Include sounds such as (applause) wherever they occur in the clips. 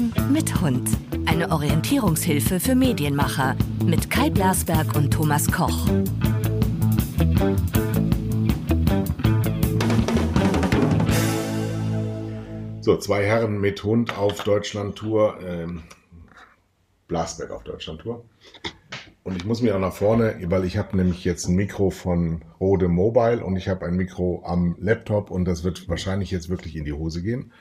Herren mit Hund. Eine Orientierungshilfe für Medienmacher mit Kai Blasberg und Thomas Koch. So, zwei Herren mit Hund auf Deutschland-Tour. Ähm, Blasberg auf Deutschland-Tour. Und ich muss mir auch nach vorne, weil ich habe nämlich jetzt ein Mikro von Rode Mobile und ich habe ein Mikro am Laptop und das wird wahrscheinlich jetzt wirklich in die Hose gehen.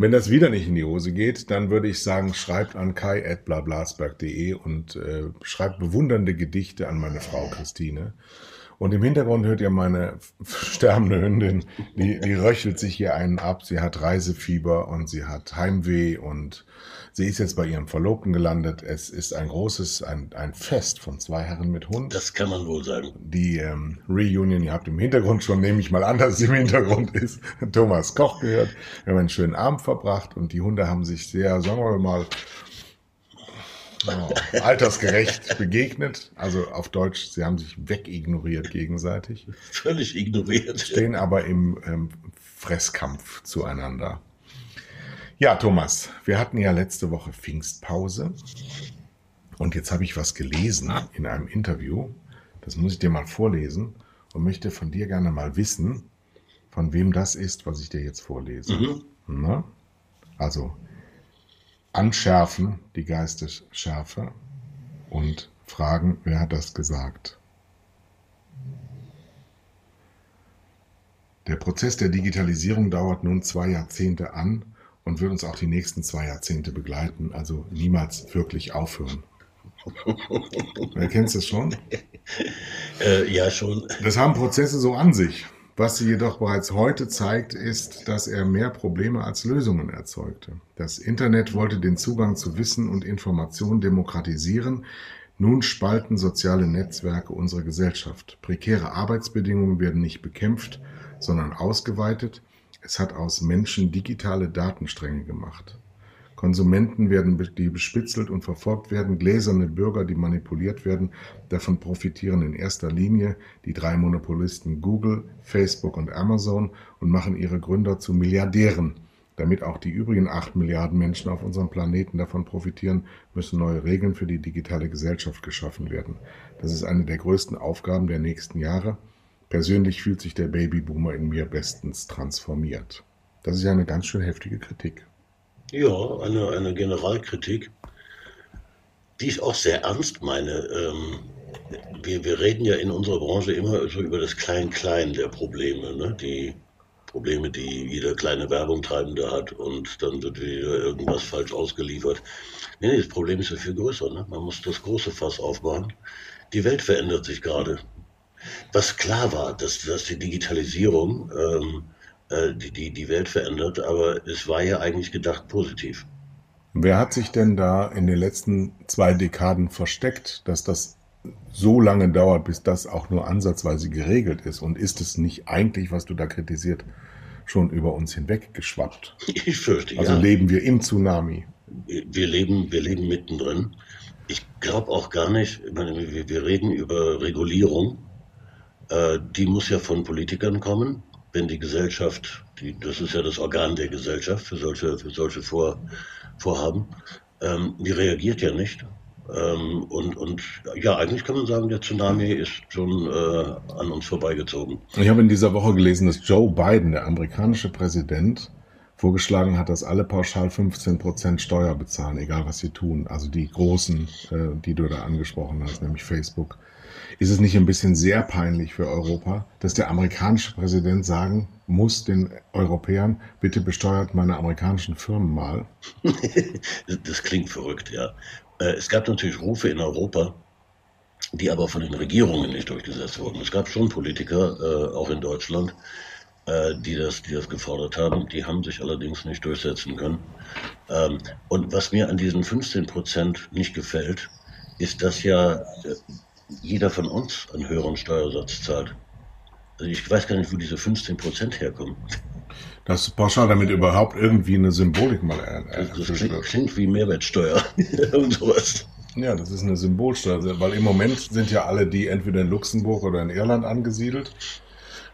Wenn das wieder nicht in die Hose geht, dann würde ich sagen, schreibt an kai.blablasberg.de und äh, schreibt bewundernde Gedichte an meine Frau Christine. Und im Hintergrund hört ihr meine (laughs) sterbende Hündin, die, die röchelt sich hier einen ab. Sie hat Reisefieber und sie hat Heimweh und sie ist jetzt bei ihrem Verlobten gelandet. Es ist ein großes, ein, ein Fest von zwei Herren mit Hund. Das kann man wohl sagen. Die ähm, Reunion, ihr habt im Hintergrund schon, nehme ich mal an, dass es im Hintergrund ist, (laughs) Thomas Koch gehört. Wir haben einen schönen Abend verbracht und die Hunde haben sich sehr, sagen wir mal, oh, (laughs) altersgerecht begegnet. Also auf Deutsch, sie haben sich wegignoriert gegenseitig. Völlig ignoriert. Stehen aber im ähm, Fresskampf zueinander. Ja, Thomas, wir hatten ja letzte Woche Pfingstpause. Und jetzt habe ich was gelesen in einem Interview. Das muss ich dir mal vorlesen und möchte von dir gerne mal wissen, von wem das ist, was ich dir jetzt vorlese. Mhm. Na? Also, anschärfen, die Geistesschärfe, und fragen, wer hat das gesagt. Der Prozess der Digitalisierung dauert nun zwei Jahrzehnte an und wird uns auch die nächsten zwei Jahrzehnte begleiten, also niemals wirklich aufhören. (laughs) Erkennst du es schon? Äh, ja, schon. Das haben Prozesse so an sich. Was sie jedoch bereits heute zeigt, ist, dass er mehr Probleme als Lösungen erzeugte. Das Internet wollte den Zugang zu Wissen und Information demokratisieren. Nun spalten soziale Netzwerke unsere Gesellschaft. Prekäre Arbeitsbedingungen werden nicht bekämpft, sondern ausgeweitet. Es hat aus Menschen digitale Datenstränge gemacht. Konsumenten werden, die bespitzelt und verfolgt werden, gläserne Bürger, die manipuliert werden. Davon profitieren in erster Linie die drei Monopolisten Google, Facebook und Amazon und machen ihre Gründer zu Milliardären. Damit auch die übrigen acht Milliarden Menschen auf unserem Planeten davon profitieren, müssen neue Regeln für die digitale Gesellschaft geschaffen werden. Das ist eine der größten Aufgaben der nächsten Jahre. Persönlich fühlt sich der Babyboomer in mir bestens transformiert. Das ist ja eine ganz schön heftige Kritik. Ja, eine, eine Generalkritik, die ich auch sehr ernst meine. Ähm, wir, wir reden ja in unserer Branche immer so über das Klein-Klein der Probleme, ne? die Probleme, die jeder kleine Werbungtreibende hat und dann wird wieder irgendwas falsch ausgeliefert. Nee, das Problem ist ja viel größer. Ne? Man muss das große Fass aufbauen. Die Welt verändert sich gerade. Was klar war, dass, dass die Digitalisierung ähm, äh, die, die, die Welt verändert, aber es war ja eigentlich gedacht positiv. Wer hat sich denn da in den letzten zwei Dekaden versteckt, dass das so lange dauert, bis das auch nur ansatzweise geregelt ist? Und ist es nicht eigentlich, was du da kritisiert, schon über uns hinweg geschwappt? Ich fürchte, also ja. Also leben wir im Tsunami. Wir leben, wir leben mittendrin. Ich glaube auch gar nicht, ich meine, wir, wir reden über Regulierung. Äh, die muss ja von Politikern kommen wenn die Gesellschaft, die, das ist ja das Organ der Gesellschaft für solche, für solche Vor, Vorhaben, ähm, die reagiert ja nicht. Ähm, und, und ja, eigentlich kann man sagen, der Tsunami ist schon äh, an uns vorbeigezogen. Ich habe in dieser Woche gelesen, dass Joe Biden, der amerikanische Präsident, vorgeschlagen hat, dass alle pauschal 15% Steuer bezahlen, egal was sie tun. Also die großen, äh, die du da angesprochen hast, nämlich Facebook, ist es nicht ein bisschen sehr peinlich für Europa, dass der amerikanische Präsident sagen muss den Europäern, bitte besteuert meine amerikanischen Firmen mal? (laughs) das klingt verrückt, ja. Äh, es gab natürlich Rufe in Europa, die aber von den Regierungen nicht durchgesetzt wurden. Es gab schon Politiker, äh, auch in Deutschland, äh, die das, die das gefordert haben. Die haben sich allerdings nicht durchsetzen können. Ähm, und was mir an diesen 15 Prozent nicht gefällt, ist, dass ja jeder von uns einen höheren Steuersatz zahlt. Also ich weiß gar nicht, wo diese 15 Prozent herkommen. Das ist pauschal damit überhaupt irgendwie eine Symbolik mal äh, Das, das klingt, klingt, wie Mehrwertsteuer (laughs) und sowas. Ja, das ist eine Symbolsteuer, weil im Moment sind ja alle die entweder in Luxemburg oder in Irland angesiedelt.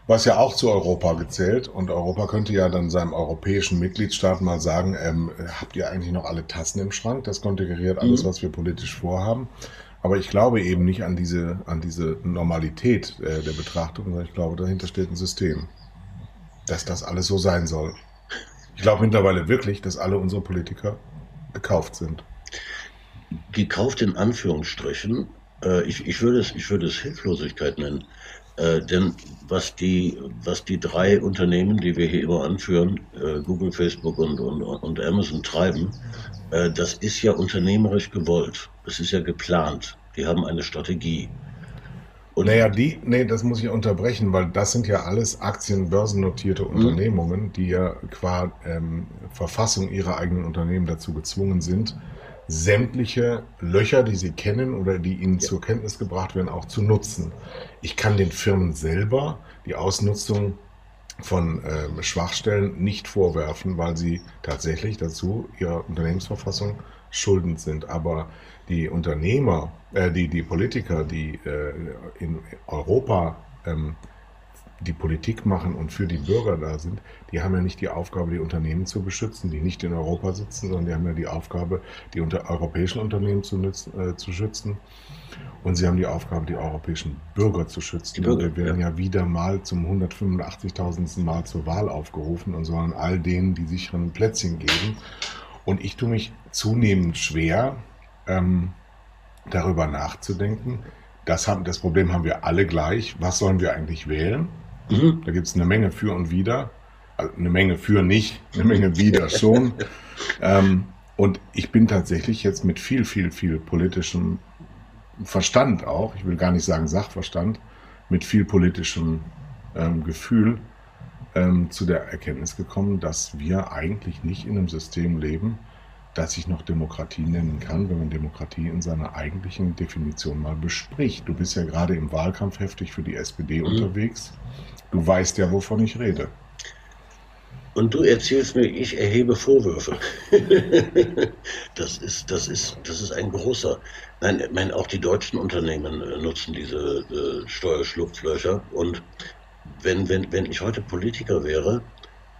was ja auch zu Europa gezählt. Und Europa könnte ja dann seinem europäischen Mitgliedstaat mal sagen, ähm, habt ihr eigentlich noch alle Tassen im Schrank? Das konfiguriert alles, mhm. was wir politisch vorhaben. Aber ich glaube eben nicht an diese, an diese Normalität äh, der Betrachtung, sondern ich glaube, dahinter steht ein System, dass das alles so sein soll. Ich glaube mittlerweile wirklich, dass alle unsere Politiker gekauft sind. Gekauft in Anführungsstrichen. Äh, ich, ich, würde es, ich würde es Hilflosigkeit nennen. Äh, denn was die, was die drei Unternehmen, die wir hier immer anführen, äh, Google, Facebook und, und, und Amazon treiben, äh, das ist ja unternehmerisch gewollt. Das ist ja geplant. Die haben eine Strategie. Und naja, die, nee, das muss ich unterbrechen, weil das sind ja alles aktienbörsennotierte mhm. Unternehmungen, die ja qua ähm, Verfassung ihrer eigenen Unternehmen dazu gezwungen sind, sämtliche Löcher, die sie kennen oder die ihnen zur Kenntnis gebracht werden, auch zu nutzen. Ich kann den Firmen selber die Ausnutzung von ähm, Schwachstellen nicht vorwerfen, weil sie tatsächlich dazu ihrer Unternehmensverfassung schuldend sind. Aber die Unternehmer, äh, die, die Politiker, die äh, in Europa ähm, die Politik machen und für die Bürger da sind, die haben ja nicht die Aufgabe, die Unternehmen zu beschützen, die nicht in Europa sitzen, sondern die haben ja die Aufgabe, die unter europäischen Unternehmen zu, nützen, äh, zu schützen. Und sie haben die Aufgabe, die europäischen Bürger zu schützen. Bürger, wir werden ja. ja wieder mal zum 185.000. Mal zur Wahl aufgerufen und sollen all denen die sicheren Plätzchen geben. Und ich tue mich zunehmend schwer, ähm, darüber nachzudenken. Das, haben, das Problem haben wir alle gleich. Was sollen wir eigentlich wählen? Mhm. Da gibt es eine Menge für und wider. Also eine Menge für nicht, eine Menge wider (laughs) schon. ähm, und ich bin tatsächlich jetzt mit viel, viel, viel politischem Verstand auch, ich will gar nicht sagen Sachverstand, mit viel politischem ähm, Gefühl ähm, zu der Erkenntnis gekommen, dass wir eigentlich nicht in einem System leben, das sich noch Demokratie nennen kann, wenn man Demokratie in seiner eigentlichen Definition mal bespricht. Du bist ja gerade im Wahlkampf heftig für die SPD mhm. unterwegs. Du weißt ja, wovon ich rede. Und du erzählst mir, ich erhebe Vorwürfe. (laughs) das, ist, das, ist, das ist ein großer. Nein, ich meine, auch die deutschen Unternehmen äh, nutzen diese äh, Steuerschlupflöcher. Und wenn, wenn, wenn ich heute Politiker wäre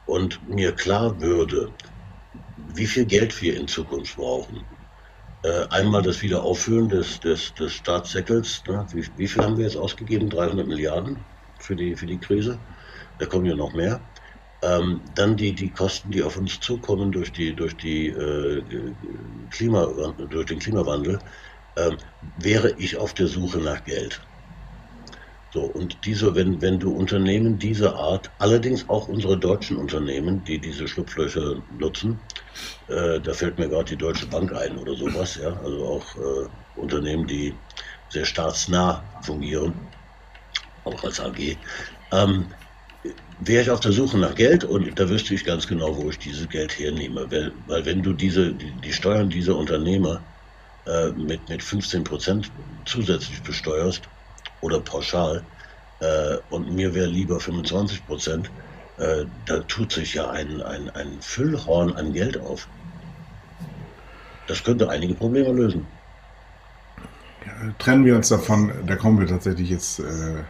und mir klar würde, wie viel Geld wir in Zukunft brauchen, äh, einmal das Wiederaufführen des, des, des Staatssäckels, ne? wie, wie viel haben wir jetzt ausgegeben? 300 Milliarden für die, für die Krise. Da kommen ja noch mehr. Ähm, dann die, die Kosten, die auf uns zukommen durch, die, durch, die, äh, Klima, durch den Klimawandel, ähm, wäre ich auf der Suche nach Geld. So, und diese, wenn, wenn du Unternehmen dieser Art, allerdings auch unsere deutschen Unternehmen, die diese Schlupflöcher nutzen, äh, da fällt mir gerade die Deutsche Bank ein oder sowas, ja, also auch äh, Unternehmen, die sehr staatsnah fungieren, auch als AG, ähm, wäre ich auf der Suche nach Geld und da wüsste ich ganz genau, wo ich dieses Geld hernehme. Weil, weil wenn du diese, die, Steuern dieser Unternehmer äh, mit, mit 15 Prozent zusätzlich besteuerst oder pauschal äh, und mir wäre lieber 25 Prozent, äh, da tut sich ja ein, ein, ein Füllhorn an Geld auf. Das könnte einige Probleme lösen. Ja, trennen wir uns davon, da kommen wir tatsächlich jetzt äh,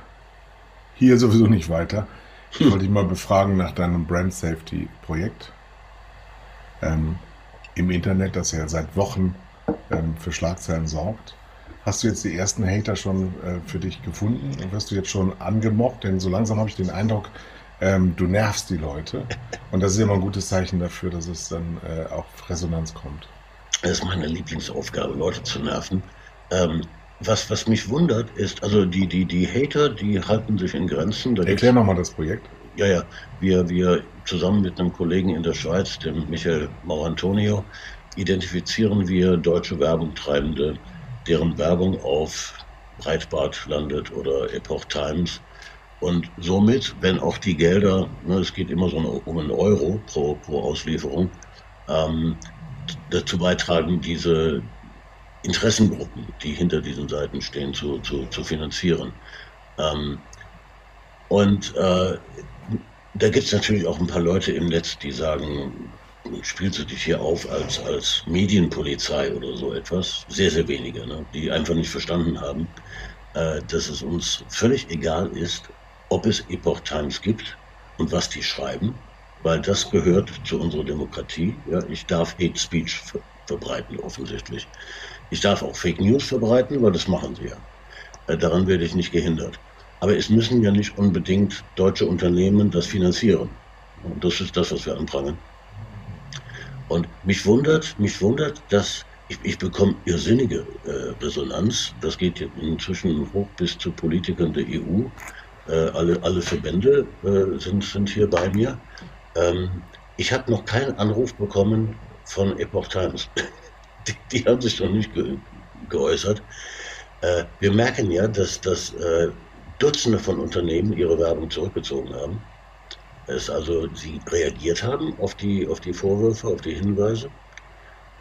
hier sowieso nicht weiter. Ich wollte dich mal befragen nach deinem Brand Safety Projekt ähm, im Internet, das ja seit Wochen ähm, für Schlagzeilen sorgt. Hast du jetzt die ersten Hater schon äh, für dich gefunden und wirst du jetzt schon angemobbt? Denn so langsam habe ich den Eindruck, ähm, du nervst die Leute. Und das ist immer ein gutes Zeichen dafür, dass es dann äh, auch Resonanz kommt. Das ist meine Lieblingsaufgabe, Leute zu nerven. Ähm, was, was mich wundert, ist, also die, die, die Hater, die halten sich in Grenzen. Da Erklär nochmal das Projekt. Ja, ja. Wir, wir zusammen mit einem Kollegen in der Schweiz, dem Michael Maurantonio, identifizieren wir deutsche Werbungtreibende, deren Werbung auf Breitbart landet oder Epoch Times. Und somit, wenn auch die Gelder, ne, es geht immer so um einen Euro pro, pro Auslieferung, ähm, dazu beitragen, diese, Interessengruppen, die hinter diesen Seiten stehen, zu, zu, zu finanzieren. Ähm, und äh, da gibt es natürlich auch ein paar Leute im Netz, die sagen, spielst du dich hier auf als, als Medienpolizei oder so etwas? Sehr, sehr wenige, ne? die einfach nicht verstanden haben, äh, dass es uns völlig egal ist, ob es Epoch Times gibt und was die schreiben, weil das gehört zu unserer Demokratie. Ja, ich darf Hate Speech ver verbreiten, offensichtlich. Ich darf auch Fake News verbreiten, weil das machen sie ja. Äh, daran werde ich nicht gehindert. Aber es müssen ja nicht unbedingt deutsche Unternehmen das finanzieren. Und das ist das, was wir anprangern. Und mich wundert, mich wundert, dass ich, ich bekomme irrsinnige äh, Resonanz. Das geht inzwischen hoch bis zu Politikern der EU. Äh, alle, alle Verbände äh, sind, sind hier bei mir. Ähm, ich habe noch keinen Anruf bekommen von Epoch Times. (laughs) die, die, haben sich noch nicht ge geäußert. Äh, wir merken ja, dass, dass äh, Dutzende von Unternehmen ihre Werbung zurückgezogen haben. Es also sie reagiert haben auf die, auf die Vorwürfe, auf die Hinweise.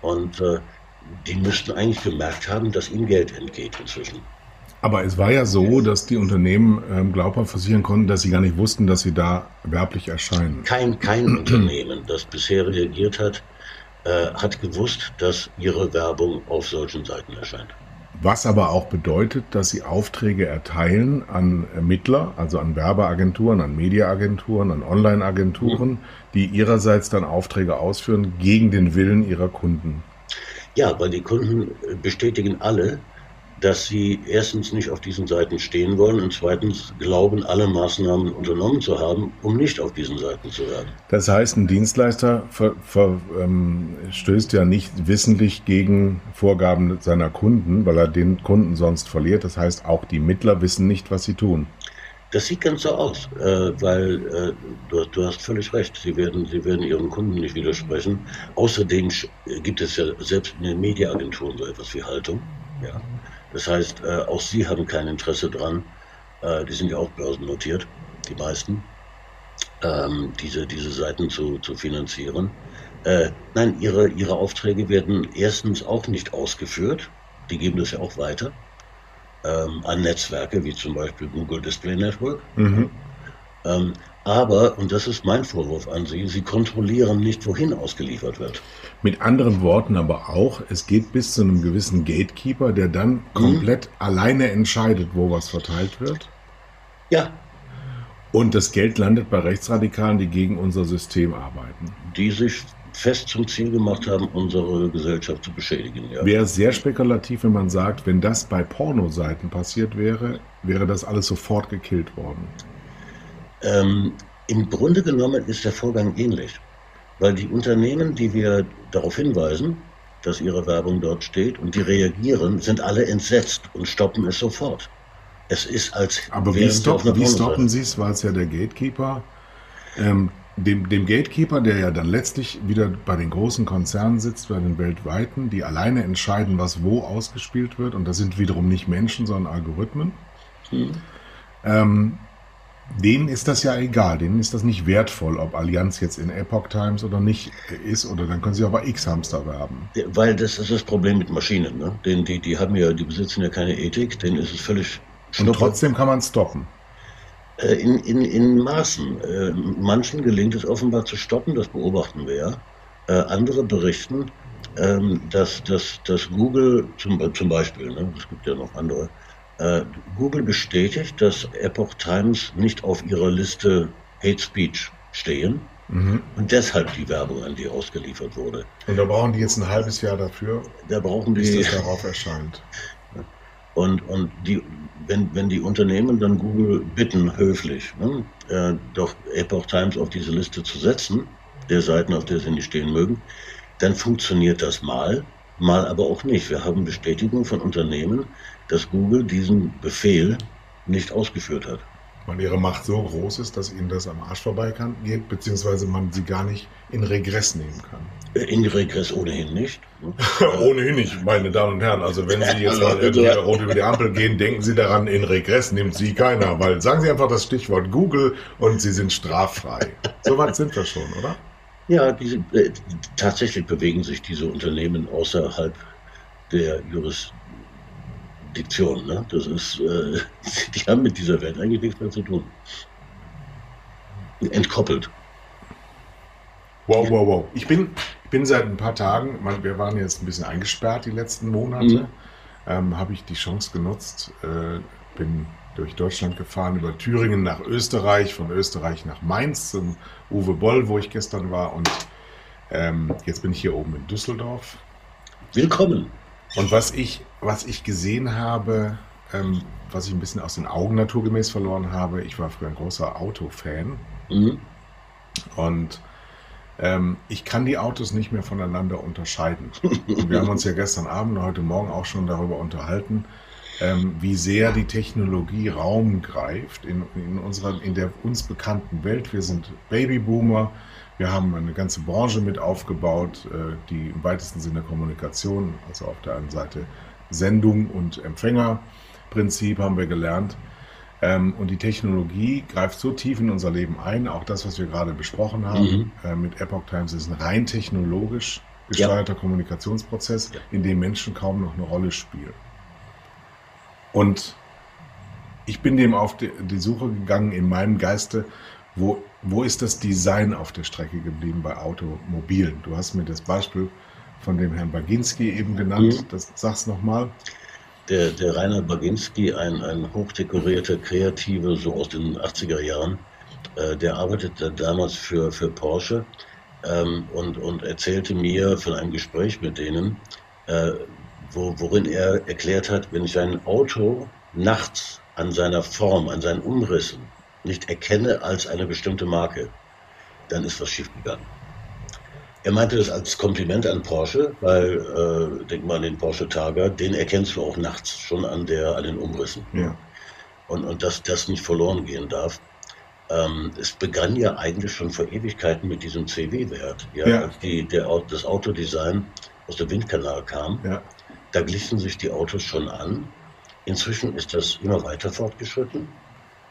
Und äh, die müssten eigentlich gemerkt haben, dass ihnen Geld entgeht inzwischen. Aber es war ja so, dass die Unternehmen ähm, glaubhaft versichern konnten, dass sie gar nicht wussten, dass sie da werblich erscheinen. Kein, kein (clears throat) Unternehmen, das bisher reagiert hat, äh, hat gewusst, dass ihre Werbung auf solchen Seiten erscheint. Was aber auch bedeutet, dass sie Aufträge erteilen an Ermittler, also an Werbeagenturen, an Mediaagenturen, an Onlineagenturen, mhm. die ihrerseits dann Aufträge ausführen gegen den Willen ihrer Kunden. Ja, weil die Kunden bestätigen alle, dass sie erstens nicht auf diesen Seiten stehen wollen und zweitens glauben, alle Maßnahmen unternommen zu haben, um nicht auf diesen Seiten zu werden. Das heißt, ein Dienstleister ver, ver, ähm, stößt ja nicht wissentlich gegen Vorgaben seiner Kunden, weil er den Kunden sonst verliert. Das heißt, auch die Mittler wissen nicht, was sie tun. Das sieht ganz so aus, äh, weil äh, du, du, hast völlig recht. Sie werden, sie werden ihren Kunden nicht widersprechen. Außerdem gibt es ja selbst in den Mediaagenturen so etwas wie Haltung. Ja. Das heißt, äh, auch sie haben kein Interesse dran. Äh, die sind ja auch börsennotiert, die meisten, ähm, diese, diese Seiten zu, zu finanzieren. Äh, nein, ihre, ihre Aufträge werden erstens auch nicht ausgeführt. Die geben das ja auch weiter ähm, an Netzwerke wie zum Beispiel Google Display Network. Mhm. Ähm, aber, und das ist mein Vorwurf an Sie, Sie kontrollieren nicht, wohin ausgeliefert wird. Mit anderen Worten aber auch, es geht bis zu einem gewissen Gatekeeper, der dann mhm. komplett alleine entscheidet, wo was verteilt wird. Ja. Und das Geld landet bei Rechtsradikalen, die gegen unser System arbeiten. Die sich fest zum Ziel gemacht haben, unsere Gesellschaft zu beschädigen. Ja. Wäre sehr spekulativ, wenn man sagt, wenn das bei Pornoseiten passiert wäre, wäre das alles sofort gekillt worden. Ähm, Im Grunde genommen ist der Vorgang ähnlich, weil die Unternehmen, die wir darauf hinweisen, dass ihre Werbung dort steht und die reagieren, sind alle entsetzt und stoppen es sofort. Es ist als. Aber wie, stopp, wie stoppen Sie es? War es ja der Gatekeeper. Ähm, dem, dem Gatekeeper, der ja dann letztlich wieder bei den großen Konzernen sitzt, bei den weltweiten, die alleine entscheiden, was wo ausgespielt wird. Und das sind wiederum nicht Menschen, sondern Algorithmen. Hm. Ähm, denen ist das ja egal, denen ist das nicht wertvoll, ob Allianz jetzt in Epoch Times oder nicht ist, oder dann können sie aber X-Hamster werben. Weil das ist das Problem mit Maschinen, ne? Den, die, die haben ja, die besitzen ja keine Ethik, denen ist es völlig schnuppe. Und trotzdem kann man stoppen. Äh, in, in, in Maßen. Äh, manchen gelingt es offenbar zu stoppen, das beobachten wir ja. Äh, andere berichten, ähm, dass, dass, dass Google zum, zum Beispiel, ne, es gibt ja noch andere, äh, Google bestätigt, dass Epoch Times nicht auf ihrer Liste Hate Speech stehen mhm. und deshalb die Werbung an die ausgeliefert wurde. Und da brauchen die jetzt ein halbes Jahr dafür, da brauchen bis die, das darauf erscheint. (laughs) Und, und die, wenn, wenn die Unternehmen dann Google bitten, höflich, ne, äh, doch Epoch Times auf diese Liste zu setzen, der Seiten, auf der sie nicht stehen mögen, dann funktioniert das mal, mal aber auch nicht. Wir haben Bestätigung von Unternehmen, dass Google diesen Befehl nicht ausgeführt hat. Weil ihre Macht so groß ist, dass ihnen das am Arsch vorbei kann, geht, beziehungsweise man sie gar nicht in Regress nehmen kann. Äh, in Regress ohnehin nicht. Ne? (laughs) ohnehin nicht, meine Damen und Herren. Also wenn Sie jetzt mal irgendwie rot über die Ampel gehen, denken Sie daran, in Regress nimmt Sie keiner. Weil sagen Sie einfach das Stichwort Google und Sie sind straffrei. So weit sind wir schon, oder? Ja, diese, äh, tatsächlich bewegen sich diese Unternehmen außerhalb der Juris, Diktion. Ne? Das ist, äh, (laughs) die haben mit dieser Welt eigentlich nichts mehr zu tun. Entkoppelt. Wow, wow, wow. Ich bin, ich bin seit ein paar Tagen, man, wir waren jetzt ein bisschen eingesperrt die letzten Monate, mhm. ähm, habe ich die Chance genutzt, äh, bin durch Deutschland gefahren, über Thüringen nach Österreich, von Österreich nach Mainz zum Uwe Boll, wo ich gestern war. Und ähm, jetzt bin ich hier oben in Düsseldorf. Willkommen. Und was ich, was ich gesehen habe, ähm, was ich ein bisschen aus den Augen naturgemäß verloren habe, ich war früher ein großer Autofan. Mhm. Und ähm, ich kann die Autos nicht mehr voneinander unterscheiden. (laughs) Und wir haben uns ja gestern Abend und heute Morgen auch schon darüber unterhalten, ähm, wie sehr die Technologie Raum greift in, in, unserer, in der uns bekannten Welt. Wir sind Babyboomer, wir haben eine ganze Branche mit aufgebaut, äh, die im weitesten Sinne Kommunikation, also auf der einen Seite Sendung und Empfängerprinzip haben wir gelernt. Ähm, und die Technologie greift so tief in unser Leben ein, auch das, was wir gerade besprochen haben mhm. äh, mit Epoch Times, ist ein rein technologisch gesteuerter ja. Kommunikationsprozess, ja. in dem Menschen kaum noch eine Rolle spielen. Und ich bin dem auf die, die Suche gegangen in meinem Geiste, wo, wo ist das Design auf der Strecke geblieben bei Automobilen? Du hast mir das Beispiel von dem Herrn Baginski eben genannt. Mhm. Das sag's nochmal. Der, der Rainer Baginski, ein, ein hochdekorierter Kreativer, so aus den 80er Jahren, äh, der arbeitete damals für, für Porsche ähm, und, und erzählte mir von einem Gespräch mit denen, äh, wo, worin er erklärt hat, wenn ich ein Auto nachts an seiner Form, an seinen Umrissen nicht erkenne als eine bestimmte Marke, dann ist was schiefgegangen. Er meinte das als Kompliment an Porsche, weil, äh, denk mal an den Porsche Targa, den erkennst du auch nachts schon an, der, an den Umrissen. Ja. Und, und dass das nicht verloren gehen darf. Ähm, es begann ja eigentlich schon vor Ewigkeiten mit diesem CW-Wert. Ja, ja. Als die, der, das Autodesign aus dem Windkanal kam, ja. da glichen sich die Autos schon an. Inzwischen ist das immer weiter fortgeschritten.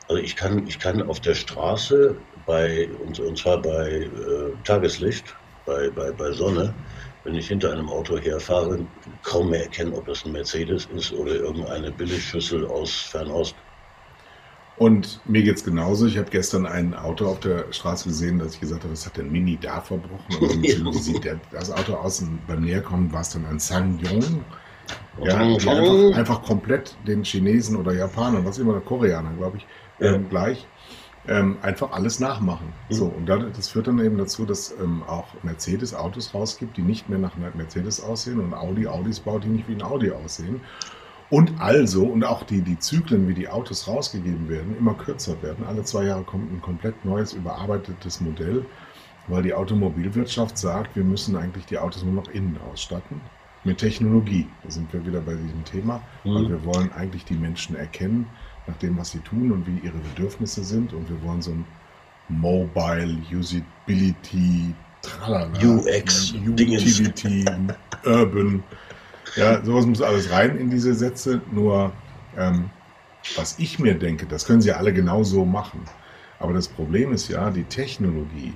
Also ich kann, ich kann auf der Straße bei, und, und zwar bei äh, Tageslicht, bei, bei, bei Sonne, wenn ich hinter einem Auto herfahre, kaum mehr erkennen, ob das ein Mercedes ist oder irgendeine Billigschüssel aus Fernost. Und mir geht es genauso. Ich habe gestern ein Auto auf der Straße gesehen, dass ich gesagt habe, was hat der Mini da verbrochen? (laughs) Und wie sieht der, das Auto aus? Und beim Näherkommen war es dann ein Sangyong. Ja, einfach, einfach, komplett den Chinesen oder Japanern, was immer, Koreaner, glaube ich, ja. ähm, gleich. Ähm, einfach alles nachmachen. Mhm. So, und das führt dann eben dazu, dass ähm, auch Mercedes Autos rausgibt, die nicht mehr nach Mercedes aussehen und Audi Audis baut, die nicht wie ein Audi aussehen. Und also, und auch die, die Zyklen, wie die Autos rausgegeben werden, immer kürzer werden. Alle zwei Jahre kommt ein komplett neues, überarbeitetes Modell, weil die Automobilwirtschaft sagt, wir müssen eigentlich die Autos nur noch innen ausstatten. Mit Technologie. Da sind wir wieder bei diesem Thema, mhm. weil wir wollen eigentlich die Menschen erkennen nach dem, was sie tun und wie ihre Bedürfnisse sind. Und wir wollen so ein Mobile Usability, tralala, UX, Utility, Urban. Ja, sowas muss alles rein in diese Sätze. Nur, ähm, was ich mir denke, das können sie alle genauso machen. Aber das Problem ist ja, die Technologie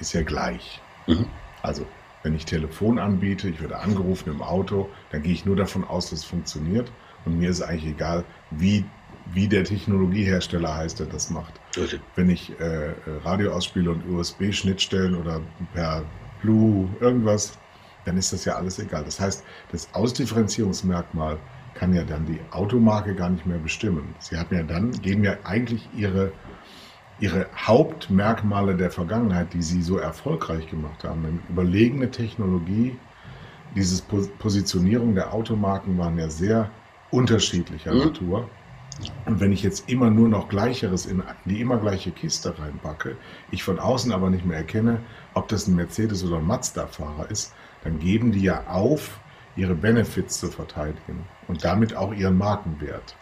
ist ja gleich. Mhm. Also, wenn ich Telefon anbiete, ich werde angerufen im Auto, dann gehe ich nur davon aus, dass es funktioniert. Und mir ist eigentlich egal, wie wie der Technologiehersteller heißt, der das macht. Okay. Wenn ich äh, Radio ausspiele und USB-Schnittstellen oder per Blue irgendwas, dann ist das ja alles egal. Das heißt, das Ausdifferenzierungsmerkmal kann ja dann die Automarke gar nicht mehr bestimmen. Sie hat ja dann, geben ja eigentlich ihre, ihre Hauptmerkmale der Vergangenheit, die sie so erfolgreich gemacht haben. Eine überlegene Technologie, diese Positionierung der Automarken waren ja sehr unterschiedlicher mhm. Natur. Und wenn ich jetzt immer nur noch Gleicheres in die immer gleiche Kiste reinpacke, ich von außen aber nicht mehr erkenne, ob das ein Mercedes oder ein Mazda-Fahrer ist, dann geben die ja auf, ihre Benefits zu verteidigen und damit auch ihren Markenwert.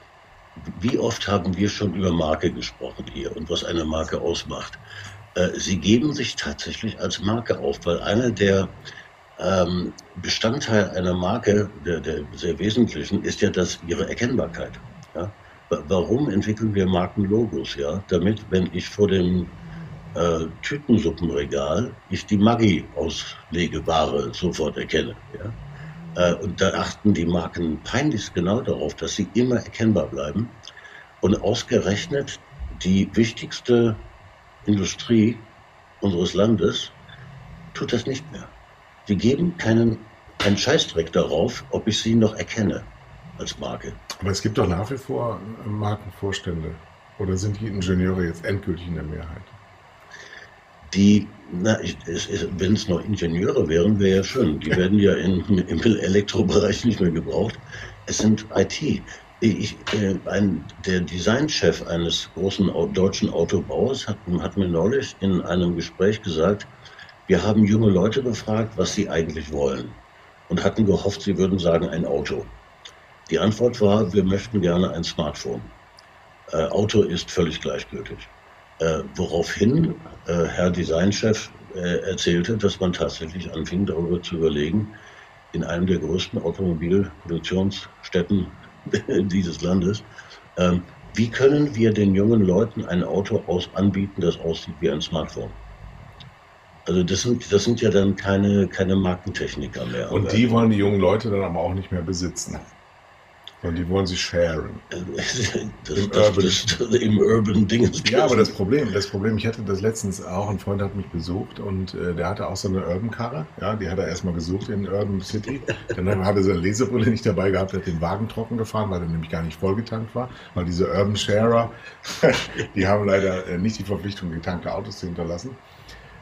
Wie oft haben wir schon über Marke gesprochen hier und was eine Marke ausmacht? Äh, sie geben sich tatsächlich als Marke auf, weil einer der ähm, Bestandteil einer Marke, der, der sehr wesentlichen, ist ja das ihre Erkennbarkeit. Warum entwickeln wir Markenlogos? Ja, damit, wenn ich vor dem äh, Tütensuppenregal ich die Maggi-Auslegeware sofort erkenne. Ja? Äh, und da achten die Marken peinlichst genau darauf, dass sie immer erkennbar bleiben. Und ausgerechnet die wichtigste Industrie unseres Landes tut das nicht mehr. Sie geben keinen, keinen Scheißdreck darauf, ob ich sie noch erkenne als Marke. Aber es gibt doch nach wie vor Markenvorstände. Oder sind die Ingenieure jetzt endgültig in der Mehrheit? Die, na, wenn es noch Ingenieure wären, wäre ja schön. Die werden ja in, im Elektrobereich nicht mehr gebraucht. Es sind IT. Ich, äh, ein, der Designchef eines großen deutschen Autobauers hat, hat mir neulich in einem Gespräch gesagt, wir haben junge Leute gefragt, was sie eigentlich wollen und hatten gehofft, sie würden sagen ein Auto. Die Antwort war, wir möchten gerne ein Smartphone. Äh, Auto ist völlig gleichgültig. Äh, woraufhin äh, Herr Designchef äh, erzählte, dass man tatsächlich anfing, darüber zu überlegen, in einem der größten Automobilproduktionsstätten (laughs) dieses Landes. Ähm, wie können wir den jungen Leuten ein Auto aus anbieten, das aussieht wie ein Smartphone? Also das sind, das sind ja dann keine, keine Markentechniker mehr. Und die wollen die jungen Leute dann aber auch nicht mehr besitzen. Und die wollen sie sharen. Das, Im, das, Urban. Das, (laughs) Im Urban Ding. Ja, aber das Problem, das Problem, ich hatte das letztens auch, ein Freund hat mich besucht und äh, der hatte auch so eine Urban-Karre. Ja, die hat er erstmal gesucht in Urban City. Dann hat er seine Lesebrille nicht dabei gehabt, hat den Wagen trocken gefahren, weil er nämlich gar nicht vollgetankt war. Weil diese Urban Sharer, (laughs) die haben leider äh, nicht die Verpflichtung, getankte Autos zu hinterlassen.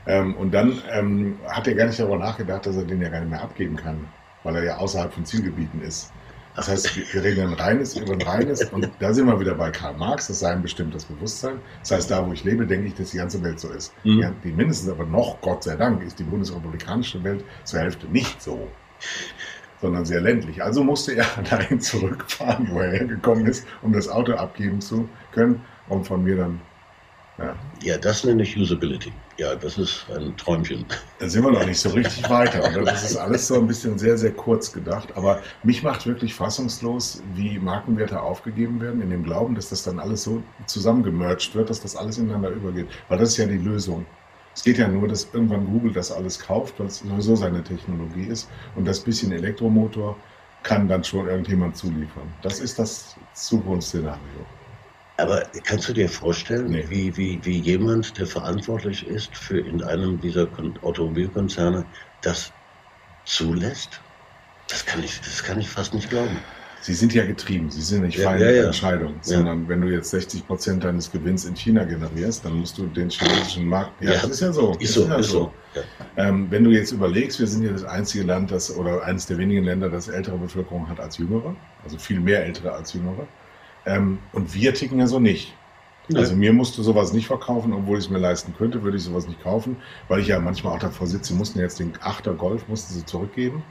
Ähm, und dann ähm, hat er gar nicht darüber nachgedacht, dass er den ja gar nicht mehr abgeben kann, weil er ja außerhalb von Zielgebieten ist. Das heißt, wir reden ein reines über ein reines und da sind wir wieder bei Karl Marx, das sei ein bestimmtes Bewusstsein. Das heißt, da wo ich lebe, denke ich, dass die ganze Welt so ist. Mhm. Ja, die mindestens aber noch, Gott sei Dank, ist die bundesrepublikanische Welt zur Hälfte nicht so, sondern sehr ländlich. Also musste er (laughs) dahin zurückfahren, wo er hergekommen ist, um das Auto abgeben zu können und von mir dann ja. ja, das nenne ich Usability. Ja, das ist ein Träumchen. Da sind wir noch nicht so richtig weiter. Oder? Das ist alles so ein bisschen sehr, sehr kurz gedacht. Aber mich macht wirklich fassungslos, wie Markenwerte aufgegeben werden, in dem Glauben, dass das dann alles so zusammengemerged wird, dass das alles ineinander übergeht. Weil das ist ja die Lösung. Es geht ja nur, dass irgendwann Google das alles kauft, weil es sowieso seine Technologie ist. Und das bisschen Elektromotor kann dann schon irgendjemand zuliefern. Das ist das Zukunftsszenario. Aber kannst du dir vorstellen, nee. wie, wie, wie jemand, der verantwortlich ist für in einem dieser Automobilkonzerne, das zulässt? Das kann ich, das kann ich fast nicht glauben. Sie sind ja getrieben, Sie sind nicht ja, feine ja, ja. Entscheidung, sondern wenn du jetzt 60 Prozent deines Gewinns in China generierst, dann musst du den chinesischen Markt. Ja, das ist ja so. Ist so, ist, ist so. so. Ähm, wenn du jetzt überlegst, wir sind ja das einzige Land, das oder eines der wenigen Länder, das ältere Bevölkerung hat als jüngere, also viel mehr ältere als jüngere. Ähm, und wir ticken ja so nicht. Ja. Also mir musst du sowas nicht verkaufen, obwohl ich es mir leisten könnte, würde ich sowas nicht kaufen, weil ich ja manchmal auch davor sitze, sie mussten jetzt den Achter Golf mussten sie zurückgeben,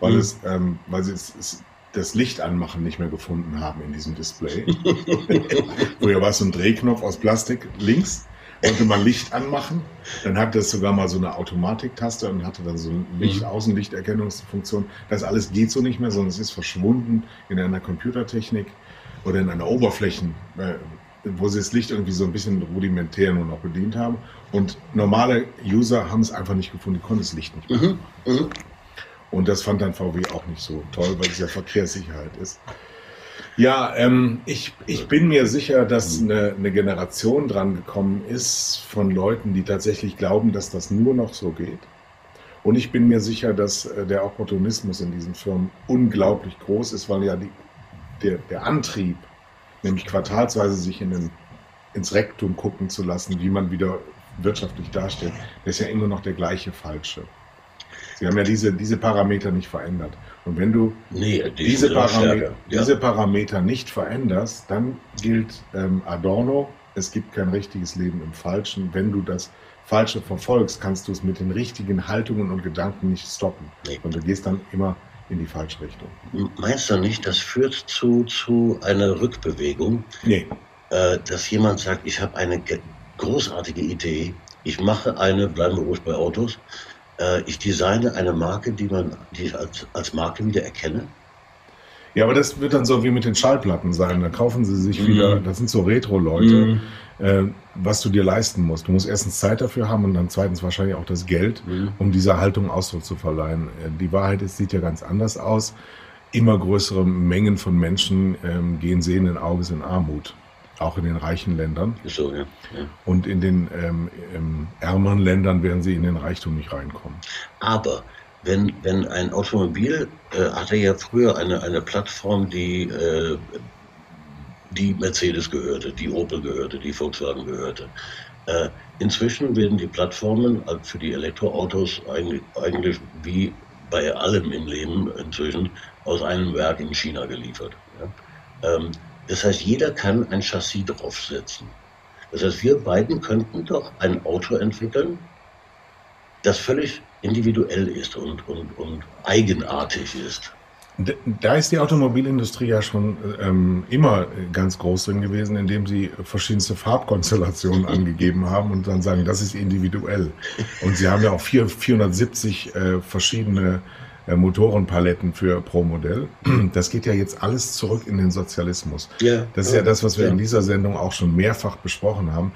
weil mhm. es, ähm, weil sie es, es, das Licht anmachen nicht mehr gefunden haben in diesem Display. (laughs) Früher war es so ein Drehknopf aus Plastik links, wollte man Licht anmachen, dann hat das sogar mal so eine Automatiktaste und hatte dann so eine Licht, mhm. Außenlichterkennungsfunktion. Das alles geht so nicht mehr, sondern es ist verschwunden in einer Computertechnik oder in einer Oberflächen, äh, wo sie das Licht irgendwie so ein bisschen rudimentär nur noch bedient haben. Und normale User haben es einfach nicht gefunden, die konnten das Licht nicht mehr. Mhm. Mhm. Und das fand dann VW auch nicht so toll, weil es ja Verkehrssicherheit ist. Ja, ähm, ich, ich bin mir sicher, dass eine, eine Generation dran gekommen ist von Leuten, die tatsächlich glauben, dass das nur noch so geht. Und ich bin mir sicher, dass äh, der Opportunismus in diesen Firmen unglaublich groß ist, weil ja die der, der Antrieb, nämlich quartalsweise sich in den, ins Rektum gucken zu lassen, wie man wieder wirtschaftlich dasteht, der ist ja immer noch der gleiche falsche. Sie haben ja diese, diese Parameter nicht verändert. Und wenn du nee, die diese, Parameter, ja. diese Parameter nicht veränderst, dann gilt ähm, Adorno, es gibt kein richtiges Leben im Falschen. Wenn du das Falsche verfolgst, kannst du es mit den richtigen Haltungen und Gedanken nicht stoppen. Nee. Und du gehst dann immer in die falsche Richtung. Meinst du nicht, das führt zu, zu einer Rückbewegung? Nee. Äh, dass jemand sagt, ich habe eine großartige Idee, ich mache eine, bleiben wir ruhig bei Autos, äh, ich designe eine Marke, die man die ich als, als Marke wieder erkenne? Ja, aber das wird dann so wie mit den Schallplatten sein. Da kaufen sie sich mhm. wieder, das sind so Retro-Leute. Mhm äh, was du dir leisten musst. Du musst erstens Zeit dafür haben und dann zweitens wahrscheinlich auch das Geld, mhm. um dieser Haltung Ausdruck zu verleihen. Äh, die Wahrheit ist, sieht ja ganz anders aus. Immer größere Mengen von Menschen ähm, gehen sehenden Auges in Armut. Auch in den reichen Ländern. So, ja. ja. Und in den ähm, ähm, ärmeren Ländern werden sie in den Reichtum nicht reinkommen. Aber wenn, wenn ein Automobil äh, hatte ja früher eine, eine Plattform, die, äh, die Mercedes gehörte, die Opel gehörte, die Volkswagen gehörte. Äh, inzwischen werden die Plattformen für die Elektroautos eigentlich, eigentlich wie bei allem im Leben inzwischen aus einem Werk in China geliefert. Ja? Ähm, das heißt, jeder kann ein Chassis draufsetzen. Das heißt, wir beiden könnten doch ein Auto entwickeln, das völlig individuell ist und, und, und eigenartig ist. Da ist die Automobilindustrie ja schon ähm, immer ganz groß drin gewesen, indem sie verschiedenste Farbkonstellationen (laughs) angegeben haben und dann sagen, das ist individuell. Und sie haben ja auch vier, 470 äh, verschiedene äh, Motorenpaletten für pro Modell. (clears throat) Das geht ja jetzt alles zurück in den Sozialismus. Ja, das ist ja das, was wir ja. in dieser Sendung auch schon mehrfach besprochen haben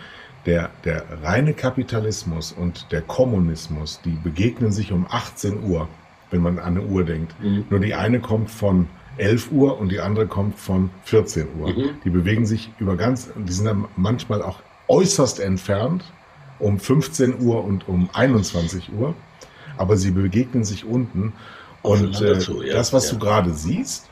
der, der reine Kapitalismus und der Kommunismus, die begegnen sich um 18 Uhr, wenn man an eine Uhr denkt. Mhm. Nur die eine kommt von 11 Uhr und die andere kommt von 14 Uhr. Mhm. Die bewegen sich über ganz, die sind dann manchmal auch äußerst entfernt um 15 Uhr und um 21 Uhr, aber sie begegnen sich unten. Und äh, zu, ja. das, was ja. du gerade siehst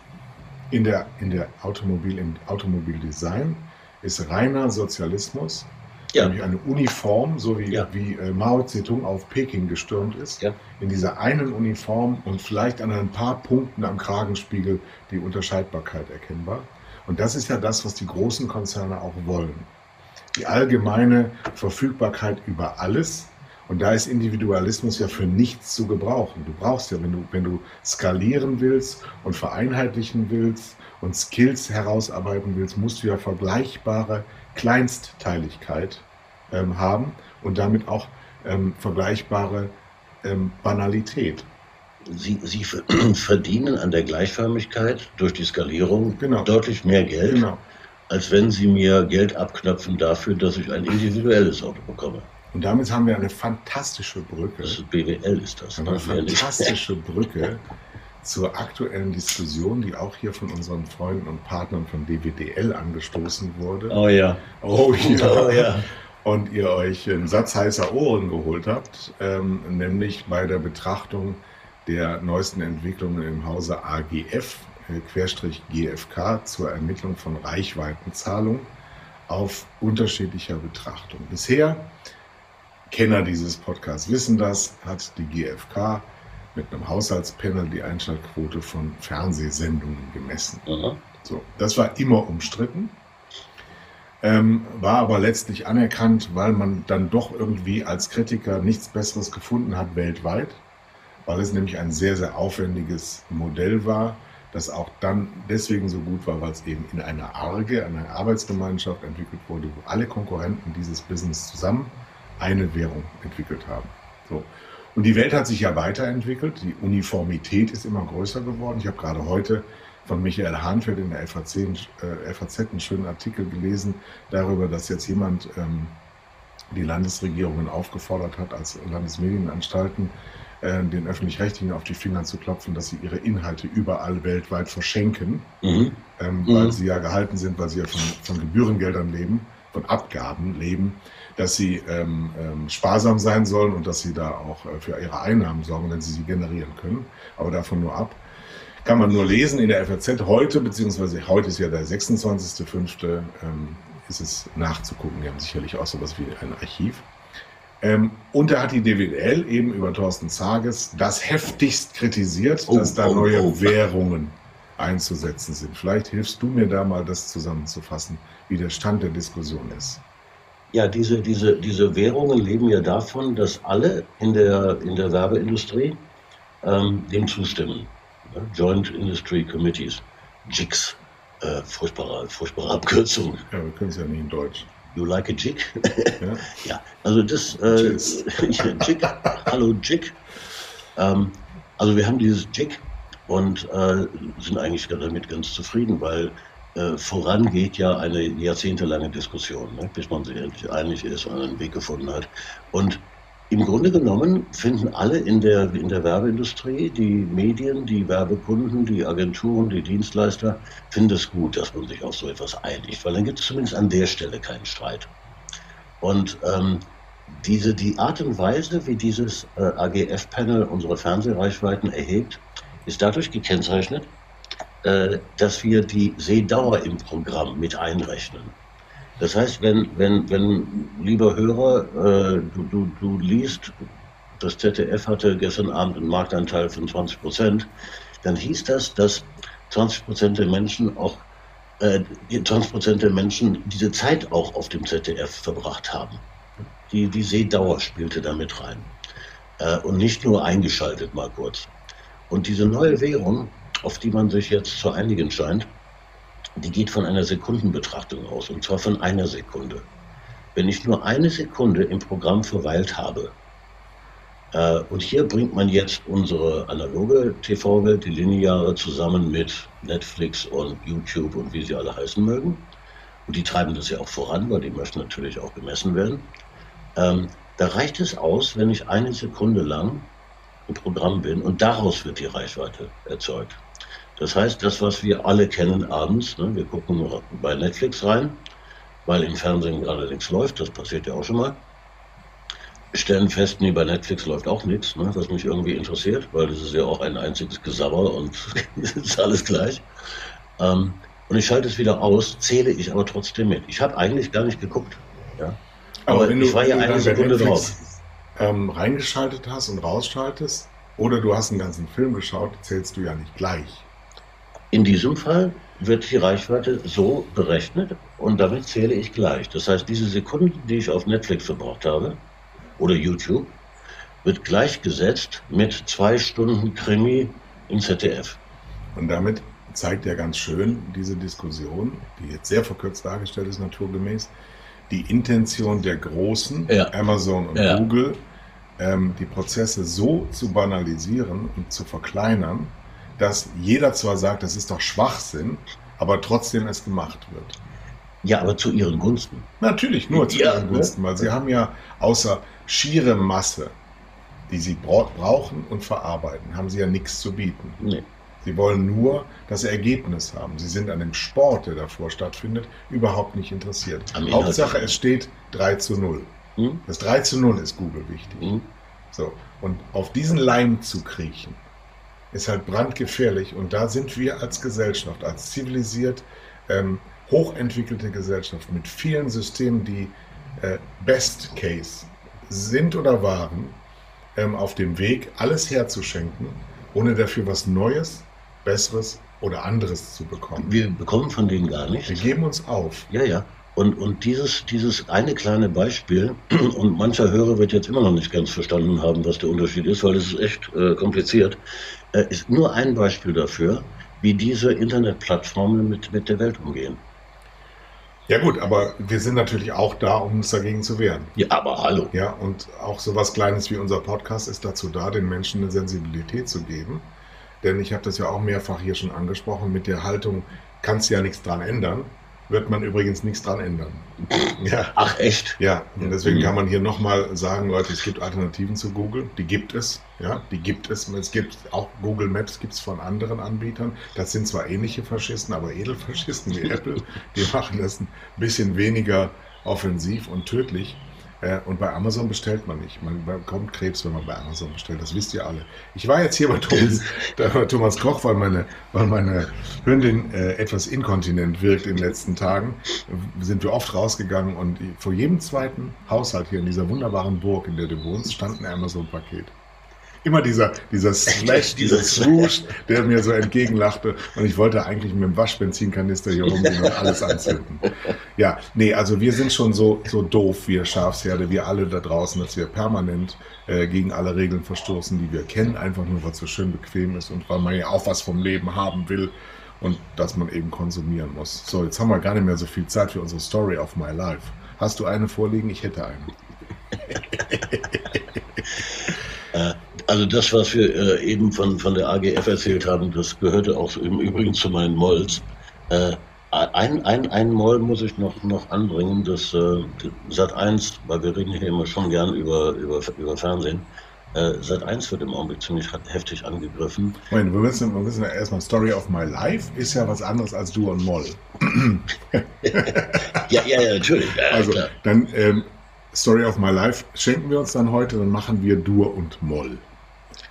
in der, in der Automobil, im Automobildesign, ist reiner Sozialismus ja. nämlich eine Uniform, so wie, ja. wie äh, Mao Zedong auf Peking gestürmt ist, ja. in dieser einen Uniform und vielleicht an ein paar Punkten am Kragenspiegel die Unterscheidbarkeit erkennbar. Und das ist ja das, was die großen Konzerne auch wollen. Die allgemeine Verfügbarkeit über alles. Und da ist Individualismus ja für nichts zu gebrauchen. Du brauchst ja, wenn du, wenn du skalieren willst und vereinheitlichen willst und Skills herausarbeiten willst, musst du ja vergleichbare Kleinstteiligkeit ähm, haben und damit auch ähm, vergleichbare ähm, Banalität. Sie, Sie (clears throat) verdienen an der Gleichförmigkeit durch die Skalierung genau. deutlich mehr Geld, genau. als wenn Sie mir Geld abknöpfen dafür, dass ich ein individuelles Auto bekomme. Und damit haben wir eine fantastische Brücke. Das ist BWL ist das. Eine fantastische Brücke (laughs) zur aktuellen Diskussion, die auch hier von unseren Freunden und Partnern von DWDL angestoßen wurde. Oh ja. Oh ja. Oh ja. Und ihr euch einen Satz heißer Ohren geholt habt, ähm, nämlich bei der Betrachtung der neuesten Entwicklungen im Hause AGF, äh, Querstrich GFK, zur Ermittlung von Reichweitenzahlung auf unterschiedlicher Betrachtung. Bisher, Kenner dieses Podcasts wissen das, hat die GFK mit einem Haushaltspanel die Einschaltquote von Fernsehsendungen gemessen. Aha. So, das war immer umstritten, ähm, war aber letztlich anerkannt, weil man dann doch irgendwie als Kritiker nichts Besseres gefunden hat weltweit, weil es nämlich ein sehr, sehr aufwendiges Modell war, das auch dann deswegen so gut war, weil es eben in einer Arge, einer Arbeitsgemeinschaft entwickelt wurde, wo alle Konkurrenten dieses Business zusammen eine Währung entwickelt haben. So. Und die Welt hat sich ja weiterentwickelt. Die Uniformität ist immer größer geworden. Ich habe gerade heute von Michael Hahnfeld in der FAZ, äh, FAZ einen schönen Artikel gelesen darüber, dass jetzt jemand ähm, die Landesregierungen aufgefordert hat, als Landesmedienanstalten äh, den Öffentlich-Rechtlichen auf die Finger zu klopfen, dass sie ihre Inhalte überall weltweit verschenken, mhm. Ähm, mhm. weil sie ja gehalten sind, weil sie ja von, von Gebührengeldern leben, von Abgaben leben dass sie ähm, ähm, sparsam sein sollen und dass sie da auch äh, für ihre Einnahmen sorgen, wenn sie sie generieren können. Aber davon nur ab. Kann man nur lesen in der FAZ heute, beziehungsweise heute ist ja der 26.05., ähm, ist es nachzugucken. Die haben sicherlich auch sowas wie ein Archiv. Ähm, und da hat die DWL eben über Thorsten Zages das heftigst kritisiert, oh, dass da oh, neue oh. Währungen einzusetzen sind. Vielleicht hilfst du mir da mal, das zusammenzufassen, wie der Stand der Diskussion ist. Ja, diese, diese, diese Währungen leben ja davon, dass alle in der, in der Werbeindustrie ähm, dem zustimmen. Ja, Joint Industry Committees, JICs, äh, furchtbare, furchtbare Abkürzung. Ja, wir können es ja nicht in Deutsch. You like a jig? Ja, (laughs) ja also das, äh, jig, (laughs) hallo Jig. Ähm, also wir haben dieses Jig und äh, sind eigentlich damit ganz zufrieden, weil äh, vorangeht ja eine jahrzehntelange Diskussion, ne, bis man sich endlich einig ist und einen Weg gefunden hat. Und im Grunde genommen finden alle in der, in der Werbeindustrie, die Medien, die Werbekunden, die Agenturen, die Dienstleister, finden es gut, dass man sich auf so etwas einigt, weil dann gibt es zumindest an der Stelle keinen Streit. Und ähm, diese, die Art und Weise, wie dieses äh, AGF-Panel unsere Fernsehreichweiten erhebt, ist dadurch gekennzeichnet, dass wir die Sehdauer im Programm mit einrechnen. Das heißt, wenn, wenn, wenn lieber Hörer, äh, du, du, du liest, das ZDF hatte gestern Abend einen Marktanteil von 20 Prozent, dann hieß das, dass 20 Prozent der Menschen auch äh, 20 Prozent der Menschen diese Zeit auch auf dem ZDF verbracht haben. Die, die Sehdauer spielte da mit rein. Äh, und nicht nur eingeschaltet mal kurz. Und diese neue Währung, auf die man sich jetzt zu einigen scheint, die geht von einer Sekundenbetrachtung aus, und zwar von einer Sekunde. Wenn ich nur eine Sekunde im Programm verweilt habe, äh, und hier bringt man jetzt unsere analoge TV-Welt, die lineare, zusammen mit Netflix und YouTube und wie sie alle heißen mögen. Und die treiben das ja auch voran, weil die möchten natürlich auch gemessen werden. Ähm, da reicht es aus, wenn ich eine Sekunde lang im Programm bin und daraus wird die Reichweite erzeugt. Das heißt, das, was wir alle kennen abends, ne, wir gucken bei Netflix rein, weil im Fernsehen gerade nichts läuft, das passiert ja auch schon mal. Stellen fest, nee, bei Netflix läuft auch nichts, ne, was mich irgendwie interessiert, weil das ist ja auch ein einziges Gesabber und (laughs) es ist alles gleich. Ähm, und ich schalte es wieder aus, zähle ich aber trotzdem mit. Ich habe eigentlich gar nicht geguckt. Ja? Aber, aber ich war ja eine Sekunde drauf. Ähm, reingeschaltet hast und rausschaltest, oder du hast einen ganzen Film geschaut, zählst du ja nicht gleich. In diesem Fall wird die Reichweite so berechnet und damit zähle ich gleich. Das heißt, diese Sekunden, die ich auf Netflix verbraucht habe oder YouTube, wird gleichgesetzt mit zwei Stunden Krimi im ZDF. Und damit zeigt ja ganz schön diese Diskussion, die jetzt sehr verkürzt dargestellt ist, naturgemäß, die Intention der Großen, ja. Amazon und ja. Google, ähm, die Prozesse so zu banalisieren und zu verkleinern, dass jeder zwar sagt, das ist doch Schwachsinn, aber trotzdem es gemacht wird. Ja, aber zu ihren Gunsten. Natürlich, nur zu ja, ihren Gunsten, weil sie haben ja außer schiere Masse, die sie brauchen und verarbeiten, haben sie ja nichts zu bieten. Nee. Sie wollen nur das Ergebnis haben. Sie sind an dem Sport, der davor stattfindet, überhaupt nicht interessiert. Hauptsache, es steht 3 zu 0. Hm? Das 3 zu 0 ist Google wichtig. Hm? So. Und auf diesen Leim zu kriechen, ist halt brandgefährlich. Und da sind wir als Gesellschaft, als zivilisiert, ähm, hochentwickelte Gesellschaft mit vielen Systemen, die äh, Best Case sind oder waren, ähm, auf dem Weg, alles herzuschenken, ohne dafür was Neues, Besseres oder anderes zu bekommen. Wir bekommen von denen gar nichts. Wir geben uns auf. Ja, ja. Und, und dieses, dieses eine kleine Beispiel, (clears throat) und mancher Hörer wird jetzt immer noch nicht ganz verstanden haben, was der Unterschied ist, weil es ist echt äh, kompliziert, äh, ist nur ein Beispiel dafür, wie diese Internetplattformen mit, mit der Welt umgehen. Ja gut, aber wir sind natürlich auch da, um uns dagegen zu wehren. Ja, aber hallo. Ja, und auch so was Kleines wie unser Podcast ist dazu da, den Menschen eine Sensibilität zu geben. Denn ich habe das ja auch mehrfach hier schon angesprochen, mit der Haltung, kannst du ja nichts dran ändern wird man übrigens nichts dran ändern. Ja. Ach echt? Ja, und deswegen kann man hier nochmal sagen, Leute, es gibt Alternativen zu Google, die gibt es, ja, die gibt es. Es gibt auch Google Maps gibt es von anderen Anbietern. Das sind zwar ähnliche Faschisten, aber Edelfaschisten wie (laughs) Apple, die machen das ein bisschen weniger offensiv und tödlich. Äh, und bei Amazon bestellt man nicht. Man bekommt Krebs, wenn man bei Amazon bestellt. Das wisst ihr alle. Ich war jetzt hier bei Thomas, (laughs) (laughs) bei Thomas Koch, weil meine, weil meine Hündin äh, etwas inkontinent wirkt in den letzten Tagen. Sind wir oft rausgegangen und vor jedem zweiten Haushalt hier in dieser wunderbaren Burg, in der du wohnst, stand ein Amazon-Paket immer dieser, dieser Slash, dieser Swoosh, der mir so entgegenlachte. Und ich wollte eigentlich mit dem Waschbenzinkanister hier rumgehen und alles anzünden. Ja, nee, also wir sind schon so, so doof, wir Schafsherde, wir alle da draußen, dass wir permanent äh, gegen alle Regeln verstoßen, die wir kennen, einfach nur, weil es so schön bequem ist und weil man ja auch was vom Leben haben will und dass man eben konsumieren muss. So, jetzt haben wir gar nicht mehr so viel Zeit für unsere Story of my life. Hast du eine vorliegen? Ich hätte eine. (laughs) Also das, was wir äh, eben von, von der AGF erzählt haben, das gehörte auch im Übrigen zu meinen Molls. Äh, ein, ein, ein Moll muss ich noch, noch anbringen, das äh, Sat 1, weil wir reden hier immer schon gern über, über, über Fernsehen. Äh, Sat 1 wird im Augenblick ziemlich heftig angegriffen. Moment, wir müssen, wir müssen ja erstmal Story of My Life ist ja was anderes als du und Moll. (laughs) ja, ja, ja, natürlich. Ja, also, klar. dann ähm, Story of My Life schenken wir uns dann heute, dann machen wir Dur und Moll.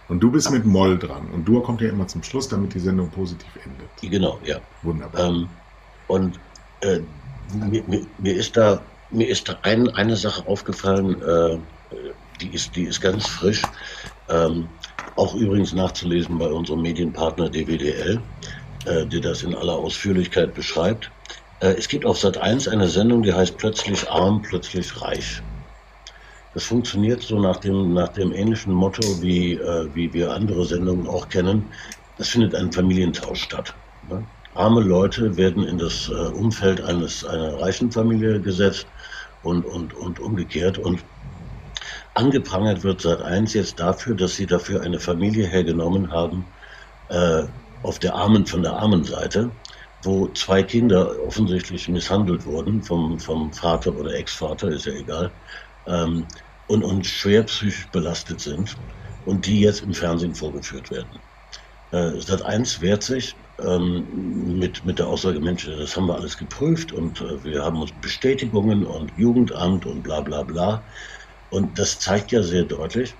Und du bist mit Moll dran. Und Dur kommt ja immer zum Schluss, damit die Sendung positiv endet. Genau, ja. Wunderbar. Ähm, und äh, mir, mir, mir ist da, mir ist da ein, eine Sache aufgefallen, äh, die, ist, die ist ganz frisch. Ähm, auch übrigens nachzulesen bei unserem Medienpartner DWDL, äh, der das in aller Ausführlichkeit beschreibt. Äh, es gibt auf Sat 1 eine Sendung, die heißt Plötzlich arm, plötzlich reich. Das funktioniert so nach dem, nach dem ähnlichen Motto, wie, äh, wie wir andere Sendungen auch kennen. Es findet ein Familientausch statt. Ne? Arme Leute werden in das äh, Umfeld eines, einer reichen Familie gesetzt und, und, und umgekehrt. Und angeprangert wird seit eins jetzt dafür, dass sie dafür eine Familie hergenommen haben, äh, auf der armen, von der armen Seite, wo zwei Kinder offensichtlich misshandelt wurden vom, vom Vater oder Ex-Vater, ist ja egal, ähm, und, und schwer psychisch belastet sind und die jetzt im Fernsehen vorgeführt werden. Äh, Sat 1 wehrt sich ähm, mit, mit der Aussage, Mensch, das haben wir alles geprüft und äh, wir haben uns Bestätigungen und Jugendamt und bla bla bla. Und das zeigt ja sehr deutlich,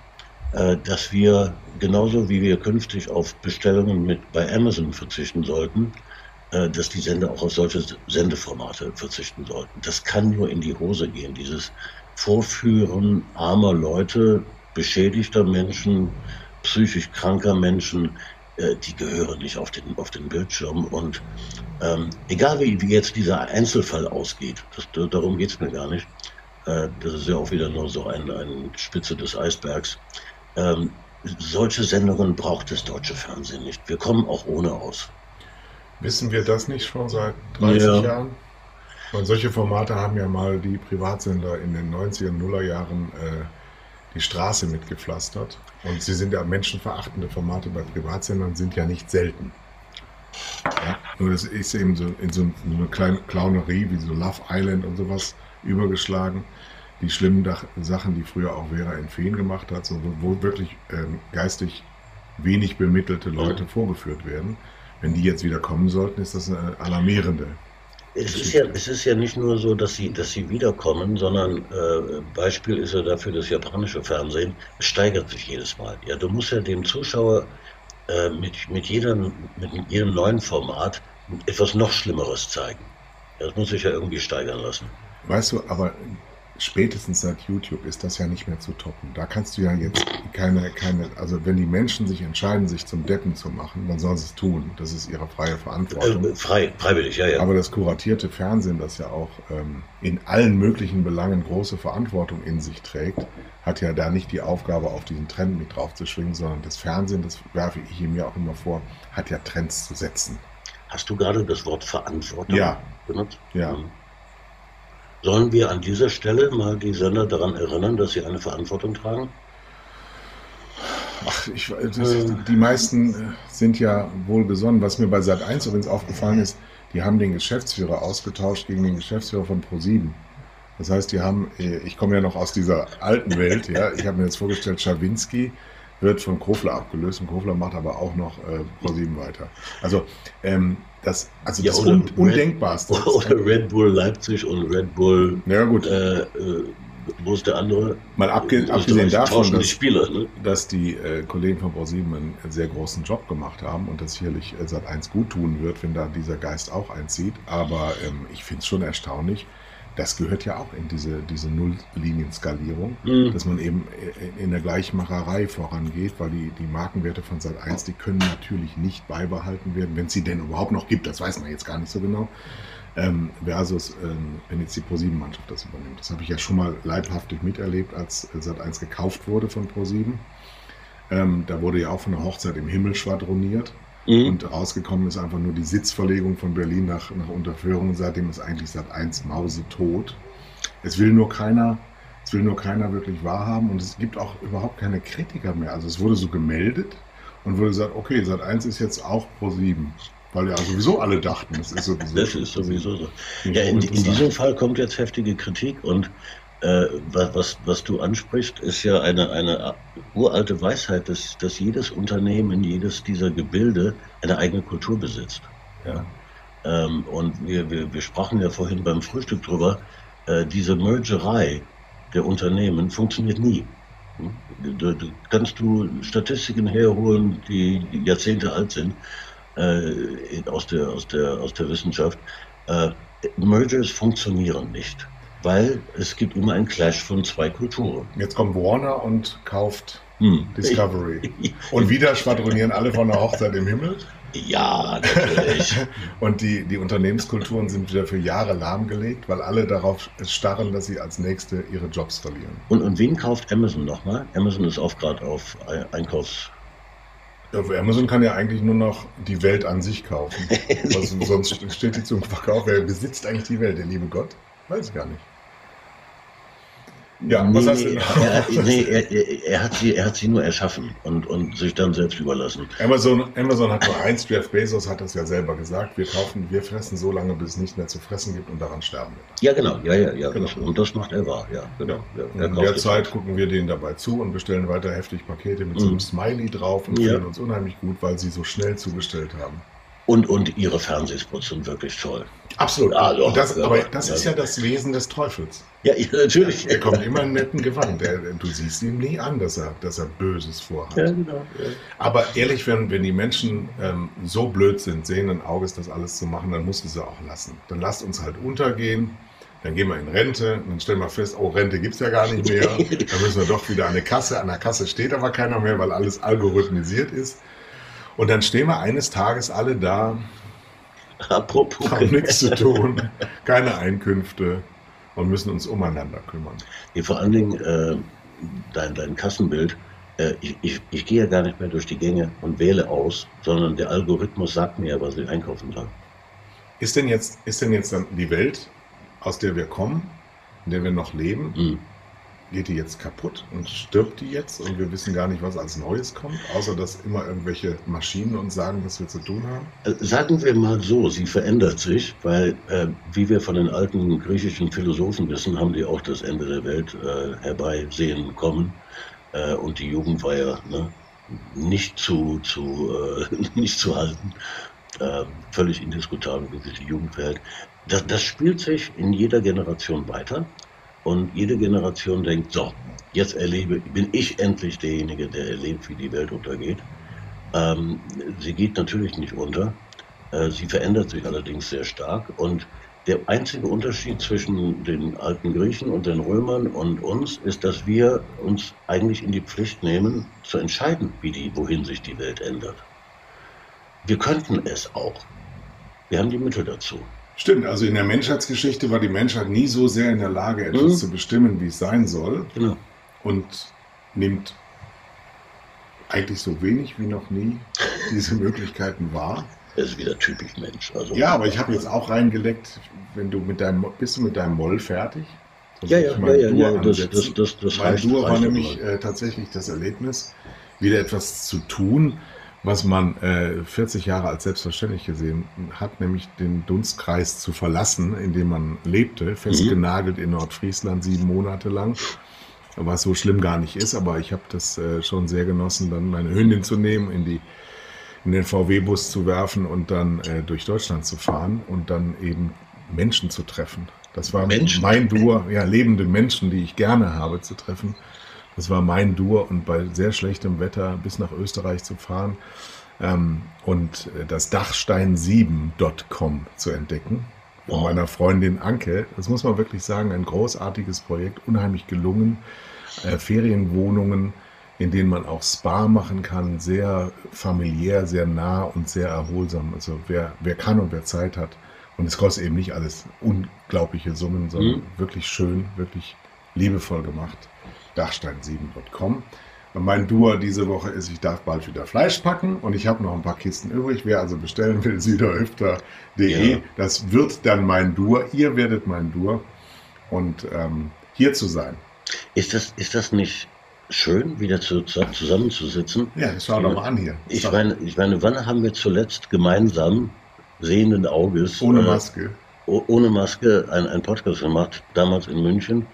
äh, dass wir genauso wie wir künftig auf Bestellungen mit bei Amazon verzichten sollten, äh, dass die Sender auch auf solche Sendeformate verzichten sollten. Das kann nur in die Hose gehen, dieses Vorführen armer Leute, beschädigter Menschen, psychisch kranker Menschen, äh, die gehören nicht auf den, auf den Bildschirm. Und ähm, egal wie, wie jetzt dieser Einzelfall ausgeht, das, darum geht's mir gar nicht. Äh, das ist ja auch wieder nur so ein, ein Spitze des Eisbergs. Ähm, solche Sendungen braucht das deutsche Fernsehen nicht. Wir kommen auch ohne aus. Wissen wir das nicht schon seit 30 ja. Jahren? Und solche Formate haben ja mal die Privatsender in den 90er, Nuller Jahren äh, die Straße mitgepflastert. Und sie sind ja menschenverachtende Formate bei Privatsendern sind ja nicht selten. Ja, nur das ist eben so in so, eine kleine Clownerie wie so Love Island und sowas übergeschlagen. Die schlimmen Sachen, die früher auch Vera in Feen gemacht hat, so, wo wirklich ähm, geistig wenig bemittelte Leute vorgeführt werden. Wenn die jetzt wieder kommen sollten, ist das eine alarmierende es ist, ja, es ist ja nicht nur so, dass sie, dass sie wiederkommen, sondern äh, Beispiel ist ja dafür das japanische Fernsehen. Es steigert sich jedes Mal. Ja, du musst ja dem Zuschauer äh, mit, mit, jedem, mit jedem neuen Format etwas noch Schlimmeres zeigen. Das muss sich ja irgendwie steigern lassen. Weißt du, aber spätestens seit YouTube ist das ja nicht mehr zu toppen. Da kannst du ja jetzt keine, keine, also wenn die Menschen sich entscheiden, sich zum Deppen zu machen, dann sollen sie es tun. Das ist ihre freie Verantwortung. Äh, frei, freiwillig, ja, ja. Aber das kuratierte Fernsehen, das ja auch ähm, in allen möglichen Belangen große Verantwortung in sich trägt, hat ja da nicht die Aufgabe, auf diesen Trend mit drauf zu schwingen, sondern das Fernsehen, das werfe ich ihm ja auch immer vor, hat ja Trends zu setzen. Hast du gerade das Wort Verantwortung ja. benutzt? Ja. Mhm. Sollen wir an dieser Stelle mal die Sender daran erinnern, dass sie eine Verantwortung tragen? Ach, ich, das, die meisten äh, sind ja wohlgesonnen. Was mir bei Sat 1 übrigens aufgefallen ist, die haben den Geschäftsführer ausgetauscht gegen den Geschäftsführer von Pro7. Das heißt, die haben, äh, ich komme ja noch aus dieser alten Welt, ja, ich habe mir jetzt vorgestellt, Schawinski wird von Kofler abgelöst und Kofler macht aber auch noch äh, Pro7 weiter. Also ähm, das, also ja, das Un Red, Undenkbarste. (laughs) Oder Red Bull Leipzig und Red Bull. Ja, gut. Äh, äh, wo ist der andere? Mal abge abgesehen davon, dass, die Spieler, ne? dass die äh, Kollegen von ProSieben einen sehr großen Job gemacht haben und das sicherlich äh, seit eins gut tun wird, wenn da dieser Geist auch einzieht. Aber ähm, ich finde es schon erstaunlich, das gehört ja auch in diese, diese Null-Linien-Skalierung, mhm. dass man eben in der Gleichmacherei vorangeht, weil die, die Markenwerte von Sat 1, die können natürlich nicht beibehalten werden, wenn es sie denn überhaupt noch gibt, das weiß man jetzt gar nicht so genau. Ähm, versus, ähm, wenn jetzt die Pro7-Mannschaft das übernimmt. Das habe ich ja schon mal leibhaftig miterlebt, als Sat 1 gekauft wurde von Pro7. Ähm, da wurde ja auch von der Hochzeit im Himmel schwadroniert. Mhm. Und rausgekommen ist einfach nur die Sitzverlegung von Berlin nach, nach Unterführung. Seitdem ist eigentlich seit eins Mause tot. Es will nur keiner, es will nur keiner wirklich wahrhaben und es gibt auch überhaupt keine Kritiker mehr. Also es wurde so gemeldet und wurde gesagt, okay, seit eins ist jetzt auch pro sieben. Weil ja sowieso alle dachten, das ist sowieso. Das ist sowieso so. Ja, in, in diesem Fall kommt jetzt heftige Kritik und äh, was, was du ansprichst, ist ja eine, eine uralte Weisheit, dass, dass jedes Unternehmen, jedes dieser Gebilde eine eigene Kultur besitzt. Ja. Ähm, und wir, wir, wir sprachen ja vorhin beim Frühstück drüber, äh, diese Mergerei der Unternehmen funktioniert nie. Da, da kannst du Statistiken herholen, die Jahrzehnte alt sind, äh, aus, der, aus, der, aus der Wissenschaft. Äh, Mergers funktionieren nicht, weil es gibt immer einen Clash von zwei Kulturen. Jetzt kommt Warner und kauft hm. Discovery. (laughs) Und wieder schwadronieren alle von der Hochzeit im Himmel. Ja, natürlich. (laughs) und die, die Unternehmenskulturen sind wieder für Jahre lahmgelegt, weil alle darauf starren, dass sie als Nächste ihre Jobs verlieren. Und, und wen kauft Amazon nochmal? Amazon ist auch gerade auf Einkaufs... Ja, Amazon kann ja eigentlich nur noch die Welt an sich kaufen. (laughs) Was, sonst steht die zum Verkauf. Wer besitzt eigentlich die Welt? Der liebe Gott? Weiß ich gar nicht. Ja, was nee, hast du? Er, nee, er, er, hat sie, er hat sie nur erschaffen und, und sich dann selbst überlassen. Amazon, Amazon hat nur eins, Jeff Bezos hat das ja selber gesagt, wir kaufen, wir fressen so lange, bis es nicht mehr zu fressen gibt und daran sterben wir. Ja, genau, ja, ja, ja. Genau. Und das macht er wahr, ja, genau. Ja, in der Zeit gucken wir denen dabei zu und bestellen weiter heftig Pakete mit mhm. so einem mhm. Smiley drauf und fühlen uns unheimlich gut, weil sie so schnell zugestellt haben. Und, und ihre Fernsehspots sind wirklich toll. Absolut. Also, das, aber das ist ja das Wesen des Teufels. Ja, natürlich. Er kommt immer in netten Gewand. Er, du siehst ihm nie an, dass er, dass er Böses vorhat. Ja, genau. Aber ehrlich, wenn, wenn die Menschen ähm, so blöd sind, sehenden Auges das alles zu machen, dann musst du sie auch lassen. Dann lasst uns halt untergehen. Dann gehen wir in Rente, dann stellen wir fest, oh, Rente gibt es ja gar nicht mehr. (laughs) Dann müssen wir doch wieder an eine Kasse. An der Kasse steht aber keiner mehr, weil alles algorithmisiert ist. Und dann stehen wir eines Tages alle da, Apropos. haben nichts zu tun, keine Einkünfte und müssen uns umeinander kümmern. Ja, vor allen Dingen äh, dein, dein Kassenbild. Äh, ich, ich, ich gehe ja gar nicht mehr durch die Gänge und wähle aus, sondern der Algorithmus sagt mir, was ich einkaufen soll. Ist denn jetzt, ist denn jetzt dann die Welt, aus der wir kommen, in der wir noch leben, mhm geht die jetzt kaputt und stirbt die jetzt und wir wissen gar nicht, was als Neues kommt, außer dass immer irgendwelche Maschinen uns sagen, was wir zu tun haben? Äh, sagen wir mal so, sie verändert sich, weil, äh, wie wir von den alten griechischen Philosophen wissen, haben die auch das Ende der Welt äh, herbeisehen kommen. Äh, und die Jugend war ja ne, nicht, zu, zu, äh, (laughs) nicht zu halten. Äh, völlig indiskutabel, wie sich die Jugend verhält. Das, das spielt sich in jeder Generation weiter. Und jede Generation denkt, so, jetzt erlebe, bin ich endlich derjenige, der erlebt, wie die Welt untergeht. Ähm, sie geht natürlich nicht unter. Äh, sie verändert sich allerdings sehr stark. Und der einzige Unterschied zwischen den alten Griechen und den Römern und uns ist, dass wir uns eigentlich in die Pflicht nehmen, zu entscheiden, wie die, wohin sich die Welt ändert. Wir könnten es auch. Wir haben die Mittel dazu. Stimmt, also in der Menschheitsgeschichte war die Menschheit nie so sehr in der Lage, etwas mhm. zu bestimmen, wie es sein soll. Genau. Und nimmt eigentlich so wenig wie noch nie diese Möglichkeiten wahr. Das ist wieder typisch Mensch. Also, ja, aber ich habe jetzt auch reingeleckt, wenn du mit deinem, bist du mit deinem Moll fertig? ja, ja, ja, ja, ja, das, das, das, das Mein Dur war nämlich äh, tatsächlich das Erlebnis, wieder etwas zu tun, was man äh, 40 Jahre als selbstverständlich gesehen hat, nämlich den Dunstkreis zu verlassen, in dem man lebte, festgenagelt in Nordfriesland sieben Monate lang. Was so schlimm gar nicht ist, aber ich habe das äh, schon sehr genossen, dann meine Hündin zu nehmen, in, die, in den VW-Bus zu werfen und dann äh, durch Deutschland zu fahren und dann eben Menschen zu treffen. Das war Menschen? mein Dur, ja, lebende Menschen, die ich gerne habe zu treffen. Das war mein Dur und bei sehr schlechtem Wetter bis nach Österreich zu fahren ähm, und das Dachstein7.com zu entdecken. Von meiner Freundin Anke. Das muss man wirklich sagen, ein großartiges Projekt, unheimlich gelungen. Äh, Ferienwohnungen, in denen man auch Spa machen kann, sehr familiär, sehr nah und sehr erholsam. Also wer, wer kann und wer Zeit hat. Und es kostet eben nicht alles unglaubliche Summen, sondern mhm. wirklich schön, wirklich liebevoll gemacht dachstein7.com. Mein Duo diese Woche ist, ich darf bald wieder Fleisch packen und ich habe noch ein paar Kisten übrig. Wer also bestellen will, (laughs) süderhüfter.de. Ja. Das wird dann mein Duo. Ihr werdet mein Duo. Und ähm, hier zu sein. Ist das, ist das nicht schön, wieder zu, zusammenzusitzen? Ja, schau doch mal an hier. Ich meine, ich meine, wann haben wir zuletzt gemeinsam sehenden Auges ohne äh, Maske, äh, ohne Maske einen Podcast gemacht, damals in München?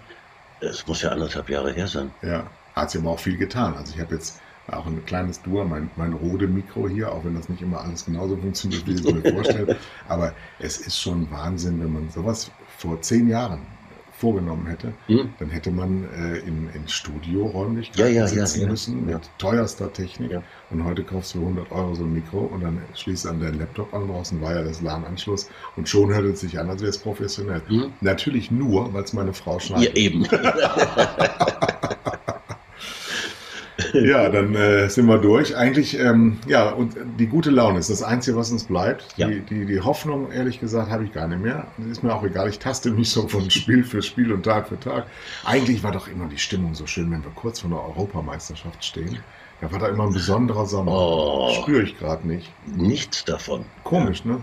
Es muss ja anderthalb Jahre her sein. Ja, hat sich aber auch viel getan. Also ich habe jetzt auch ein kleines Dur, mein, mein Rode-Mikro hier, auch wenn das nicht immer alles genauso funktioniert, wie ich es mir vorstelle. (laughs) Aber es ist schon Wahnsinn, wenn man sowas vor zehn Jahren, vorgenommen hätte, Hm? dann hätte man äh, in, in Studioräumlichkeiten Ja, ja, ja, sitzen ja. müssen Ja. mit teuerster Technik. Ja. Und heute kaufst du für 100 Euro so ein Mikro und dann schließt an deinen Laptop an, brauchst einen wireless LAN-Anschluss und schon hört es sich an, als wäre es professionell. Hm? Natürlich nur, weil es meine Frau Ja, schneidet. eben. (laughs) (laughs) Ja, dann äh, sind wir durch. Eigentlich, ähm, ja, und die gute Laune ist das Einzige, was uns bleibt. Ja. Die, die, die Hoffnung, ehrlich gesagt, habe ich gar nicht mehr. Ist mir auch egal. Ich taste mich so von Spiel für Spiel und Tag für Tag. Eigentlich war doch immer die Stimmung so schön, wenn wir kurz vor der Europameisterschaft stehen. Da war da immer ein besonderer Sommer. Oh, Spüre ich gerade nicht. nichts davon. Komisch, ne?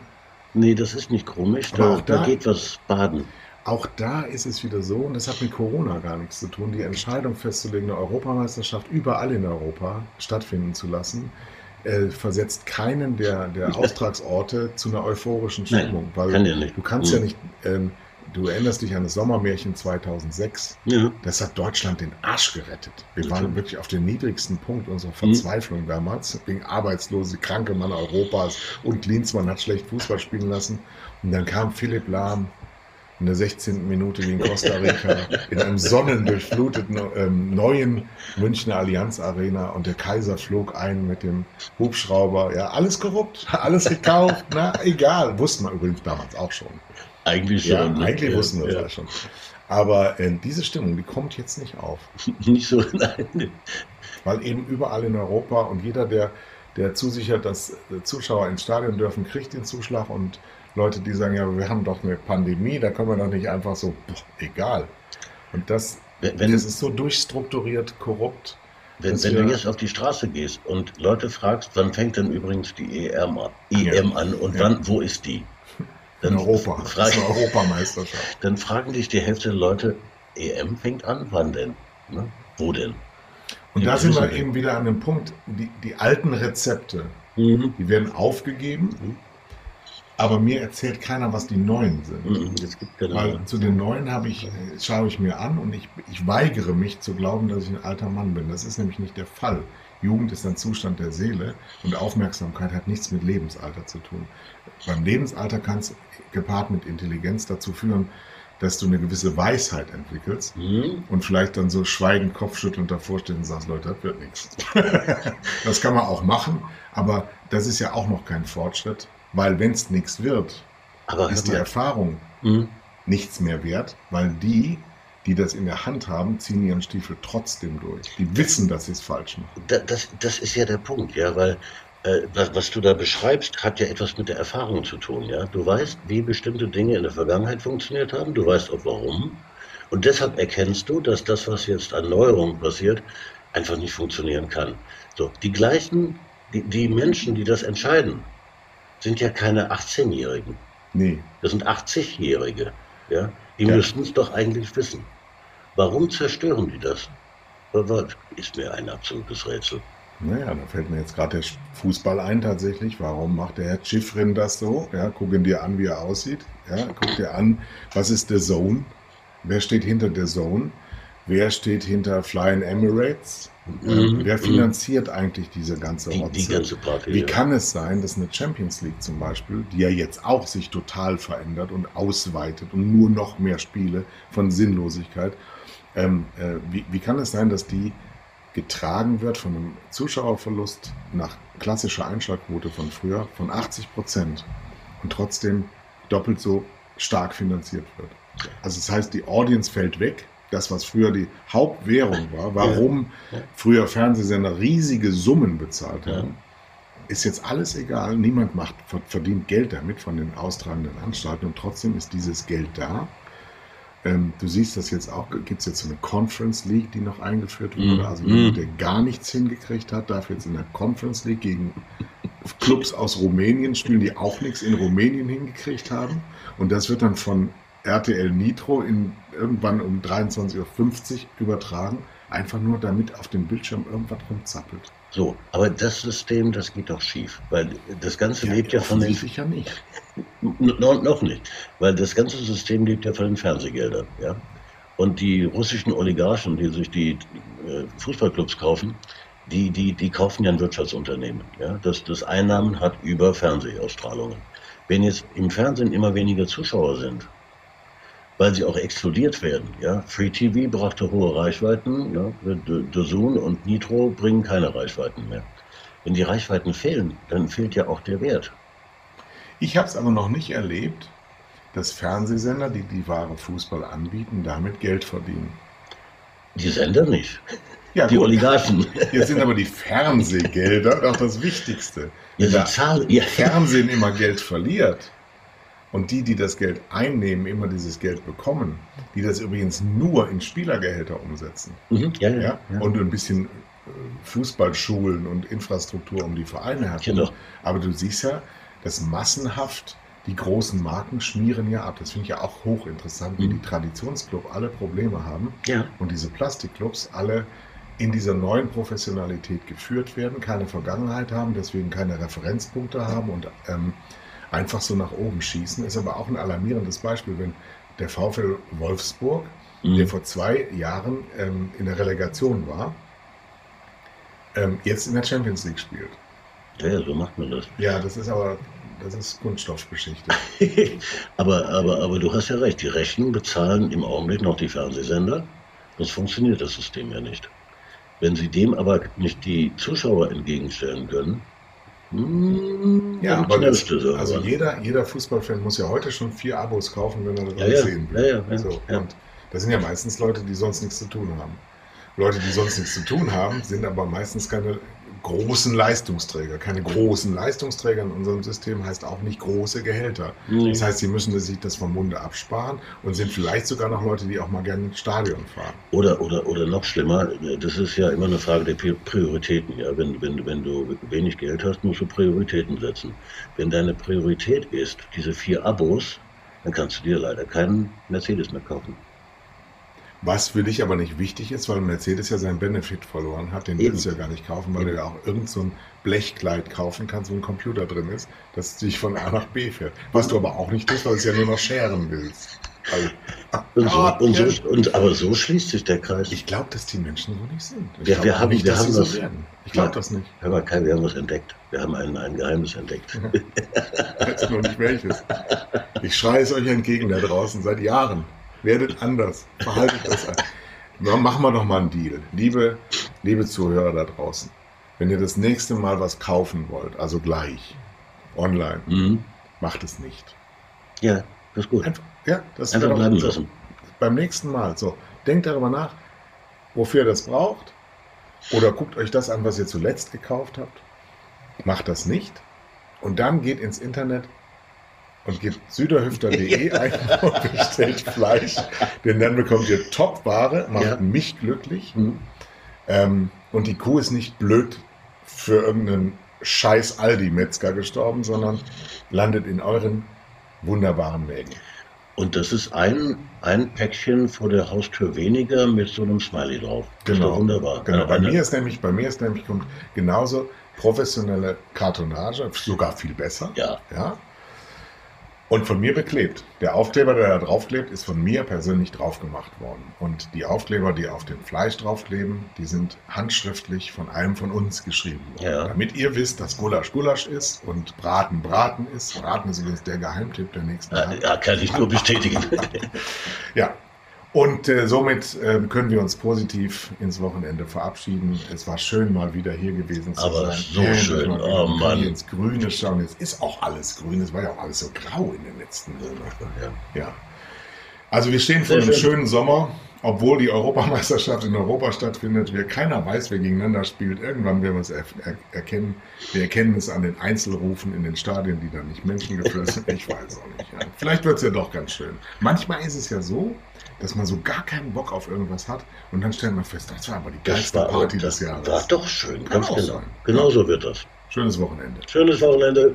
Nee, das ist nicht komisch. Da, da da- geht was baden. Auch da ist es wieder so, und das hat mit Corona gar nichts zu tun, die Entscheidung festzulegen, eine Europameisterschaft überall in Europa stattfinden zu lassen, äh, versetzt keinen der, der (laughs) Austragsorte zu einer euphorischen Nein, Stimmung. weil kann ja nicht. du kannst Hm. ja nicht, ähm, du erinnerst dich an das Sommermärchen 2006. Ja. Das hat Deutschland den Arsch gerettet. Wir Natürlich. waren wirklich auf dem niedrigsten Punkt Hm. unserer Verzweiflung damals, wegen arbeitslose, kranke Mann Europas und Klinsmann hat schlecht Fußball spielen lassen. Und dann kam Philipp Lahm in der 16. Minute gegen Costa Rica in einem sonnendurchfluteten ähm, neuen Münchner Allianz Arena und der Kaiser flog ein mit dem Hubschrauber. Ja, alles korrupt, (laughs) alles gekauft, na egal. Wussten wir übrigens damals auch schon. Eigentlich Ja, schon. ne? eigentlich Ja, wussten wir das ja. ja schon. Aber äh, diese Stimmung, die kommt jetzt nicht auf. (laughs) Nicht so, nein. Weil eben überall in Europa und jeder, der, der zusichert, dass äh, Zuschauer ins Stadion dürfen, kriegt den Zuschlag und Leute, die sagen, ja, wir haben doch eine Pandemie, da können wir doch nicht einfach so, boah, egal. Und das, Wenn, das ist so durchstrukturiert, korrupt. wenn, wenn du jetzt auf die Straße gehst und Leute fragst, wann fängt denn übrigens die EM an, EM an und Ja. wann, wo ist die? In Europa. Frag, Europameisterschaft. (laughs) dann fragen dich die Hälfte der Leute, EM fängt an, wann denn? Ne? Wo denn? Und da sind wir. eben wieder an dem Punkt, die, die alten Rezepte, Mhm. die werden aufgegeben, Mhm. Aber mir erzählt keiner, was die neuen sind. Mhm. Genau. Weil zu den neuen habe ich, äh, schaue ich mir an und ich, ich weigere mich zu glauben, dass ich ein alter Mann bin. Das ist nämlich nicht der Fall. Jugend ist ein Zustand der Seele und Aufmerksamkeit hat nichts mit Lebensalter zu tun. Beim Lebensalter kann es gepaart mit Intelligenz dazu führen, dass du eine gewisse Weisheit entwickelst Mhm. und vielleicht dann so schweigend kopfschüttelnd davor stehst und sagst, Leute, das wird nichts. (laughs) das kann man auch machen, aber das ist ja auch noch kein Fortschritt, weil wenn es nichts wird, Aber ist die. Erfahrung Mhm. nichts mehr wert, weil die, die das in der Hand haben, ziehen ihren Stiefel trotzdem durch. Die wissen, dass sie es falsch machen. Da, das, das ist ja der Punkt, ja, weil äh, was, was du da beschreibst, hat ja etwas mit der Erfahrung zu tun, ja. Du weißt, wie bestimmte Dinge in der Vergangenheit funktioniert haben, du weißt auch warum. Und deshalb erkennst du, dass das, was jetzt an Neuerungen passiert, einfach nicht funktionieren kann. So, die gleichen, die, die Menschen, die das entscheiden, sind ja keine 18-Jährigen. Nee, Das sind 80-Jährige, ja. Die Ja. müssten es doch eigentlich wissen. Warum zerstören die das? Aber Ist mir ein absolutes Rätsel. naja, da fällt mir jetzt gerade der Fußball ein tatsächlich. Warum macht der Herr Schiffrin das so? Ja, guck ihn dir an, wie er aussieht. Ja, guck dir an, was ist der Zone? Wer steht hinter der Zone? Wer steht hinter Flying Emirates? Ähm, Mhm, wer mhm. finanziert eigentlich diese ganze Die, die ganze Party. Wie ja. kann es sein, dass eine Champions League zum Beispiel, die ja jetzt auch sich total verändert und ausweitet und nur noch mehr Spiele von Sinnlosigkeit, ähm, äh, wie, wie kann es sein, dass die getragen wird von einem Zuschauerverlust nach klassischer Einschlagquote von früher von 80 Prozent und trotzdem doppelt so stark finanziert wird? Also das heißt, die Audience fällt weg. Das, was früher die Hauptwährung war, warum Ja. früher Fernsehsender riesige Summen bezahlt Ja. haben, ist jetzt alles egal. Niemand macht, verdient Geld damit von den austragenden Anstalten und trotzdem ist dieses Geld da. Ähm, du siehst das jetzt auch, gibt es jetzt so eine Conference League, die noch eingeführt wurde. Mhm. Also jemand, Mhm. der gar nichts hingekriegt hat, darf jetzt in der Conference League gegen Clubs aus Rumänien spielen, die auch nichts in Rumänien hingekriegt haben. Und das wird dann von RTL Nitro in, irgendwann um 23.50 Uhr übertragen. Einfach nur, damit auf dem Bildschirm irgendwas rumzappelt. So, aber das System, das geht doch schief, weil das Ganze lebt ja von den offensichtlich ja nicht. No, noch nicht, weil das ganze System lebt ja von den Fernsehgeldern, ja. Und die russischen Oligarchen, die sich die äh, Fußballclubs kaufen, die, die, die kaufen ja ein Wirtschaftsunternehmen, ja, das, das Einnahmen hat über Fernsehausstrahlungen. Wenn jetzt im Fernsehen immer weniger Zuschauer sind, weil sie auch explodiert werden. Ja? Free TV brachte hohe Reichweiten, ja? Dazun und Nitro bringen keine Reichweiten mehr. Wenn die Reichweiten fehlen, dann fehlt ja auch der Wert. Ich habe es aber noch nicht erlebt, dass Fernsehsender, die die wahre Fußball anbieten, damit Geld verdienen. Die Sender nicht. Ja, die gut. Oligarchen. Jetzt sind aber die Fernsehgelder doch das Wichtigste. Ja, Wenn Zahl, ja. Fernsehen immer Geld verliert und die, die das Geld einnehmen, immer dieses Geld bekommen, die das übrigens nur in Spielergehälter umsetzen. Mhm. Ja, ja, Und ein bisschen äh, Fußballschulen und Infrastruktur um die Vereine herum. Genau. Aber du siehst ja, dass massenhaft die großen Marken schmieren ja ab. Das finde ich ja auch hochinteressant, wie mhm. die Traditionsclub alle Probleme haben ja. und diese Plastikclubs alle in dieser neuen Professionalität geführt werden, keine Vergangenheit haben, deswegen keine Referenzpunkte haben und ähm, einfach so nach oben schießen. Ist aber auch ein alarmierendes Beispiel, wenn der VfL Wolfsburg, mhm. der vor zwei Jahren ähm, in der Relegation war, ähm, jetzt in der Champions League spielt. Ja, so macht man das. Ja, das ist aber das ist Kunststoffgeschichte. (laughs) aber, aber, aber du hast ja recht, die Rechnung bezahlen im Augenblick noch die Fernsehsender. Das funktioniert das System ja nicht. Wenn sie dem aber nicht die Zuschauer entgegenstellen können, hm, ja, aber das, also jeder, jeder Fußballfan muss ja heute schon vier Abos kaufen, wenn er das ja, sehen will. Ja, ja, so, Und das sind ja meistens Leute, die sonst nichts zu tun haben. Leute, die sonst nichts zu tun haben, sind aber meistens keine großen Leistungsträger. Keine großen Leistungsträger in unserem System heißt auch nicht große Gehälter. Mhm. Das heißt, sie müssen sich das vom Munde absparen und sind vielleicht sogar noch Leute, die auch mal gerne ins Stadion fahren. Oder, oder, oder noch schlimmer, das ist ja immer eine Frage der Prioritäten. Ja? Wenn, wenn, wenn du wenig Geld hast, musst du Prioritäten setzen. Wenn deine Priorität ist, diese vier Abos, dann kannst du dir leider keinen Mercedes mehr kaufen. Was für dich aber nicht wichtig ist, weil Mercedes ja seinen Benefit verloren hat, den willst du ja gar nicht kaufen, weil Eben. du ja auch irgend so ein Blechkleid kaufen kannst, wo ein Computer drin ist, das dich von A nach B fährt. Was du aber auch nicht tust, weil du es ja nur noch scheren willst. Also, (laughs) und so, ah, und so, und, aber so schließt sich der Kreis. Ich glaube, dass die Menschen so nicht sind. Ich ja, wir haben, nicht, wir haben was, so. Ich glaube das nicht. Hör mal, Kai, wir haben was entdeckt. Wir haben ein, ein Geheimnis entdeckt. ich (laughs) weiß noch nicht welches. Ich schreie es euch entgegen da draußen seit Jahren. Werdet anders. Verhaltet das an. Machen wir doch mal einen Deal. Liebe, liebe Zuhörer da draußen, wenn ihr das nächste Mal was kaufen wollt, also gleich, online, mhm. macht es nicht. Ja, das ist gut. Einfach, ja, das Einfach bleiben so. lassen. Beim nächsten Mal. So, denkt darüber nach, wofür ihr das braucht. Oder guckt euch das an, was ihr zuletzt gekauft habt. Macht das nicht. Und dann geht ins Internet und gebt süderhüfter.de (laughs) ein und bestellt Fleisch, denn dann bekommt ihr Top-Ware, macht ja. mich glücklich. Mhm. Ähm, und die Kuh ist nicht blöd für irgendeinen scheiß Aldi-Metzger gestorben, sondern landet in euren wunderbaren Wägen. Und das ist ein, ein Päckchen vor der Haustür weniger mit so einem Smiley drauf. Genau. wunderbar. Genau. Bei mir ist nämlich, bei mir ist nämlich kommt genauso professionelle Kartonage, sogar viel besser. Ja. ja und von mir beklebt. Der Aufkleber, der da draufklebt, ist von mir persönlich drauf gemacht worden. Und die Aufkleber, die auf dem Fleisch draufkleben, die sind handschriftlich von einem von uns geschrieben worden. Ja. Damit ihr wisst, dass Gulasch Gulasch ist und Braten Braten ist. Braten ist übrigens der Geheimtipp der nächsten Ja, ja kann ich nur bestätigen. (laughs) ja, und äh, somit äh, können wir uns positiv ins Wochenende verabschieden. Es war schön, mal wieder hier gewesen zu Aber sein. so ja, schön, oh Mann. ins Grüne schauen. Es ist auch alles grün. Es war ja auch alles so grau in den letzten Monaten. Ja. ja. Also wir stehen vor einem schön. schönen Sommer, obwohl die Europameisterschaft in Europa stattfindet. Wir, keiner weiß, wer gegeneinander spielt. Irgendwann werden wir es er er erkennen. Wir erkennen es an den Einzelrufen in den Stadien, die dann nicht menschengefüllt sind. Ich weiß auch nicht. Ja. Vielleicht wird es ja doch ganz schön. Manchmal ist es ja so, dass man so gar keinen Bock auf irgendwas hat und dann stellt man fest, das war aber die geilste war, Party des Jahres. War doch schön, ganz genau. Sein. Genau so wird das. Schönes Wochenende. Schönes Wochenende.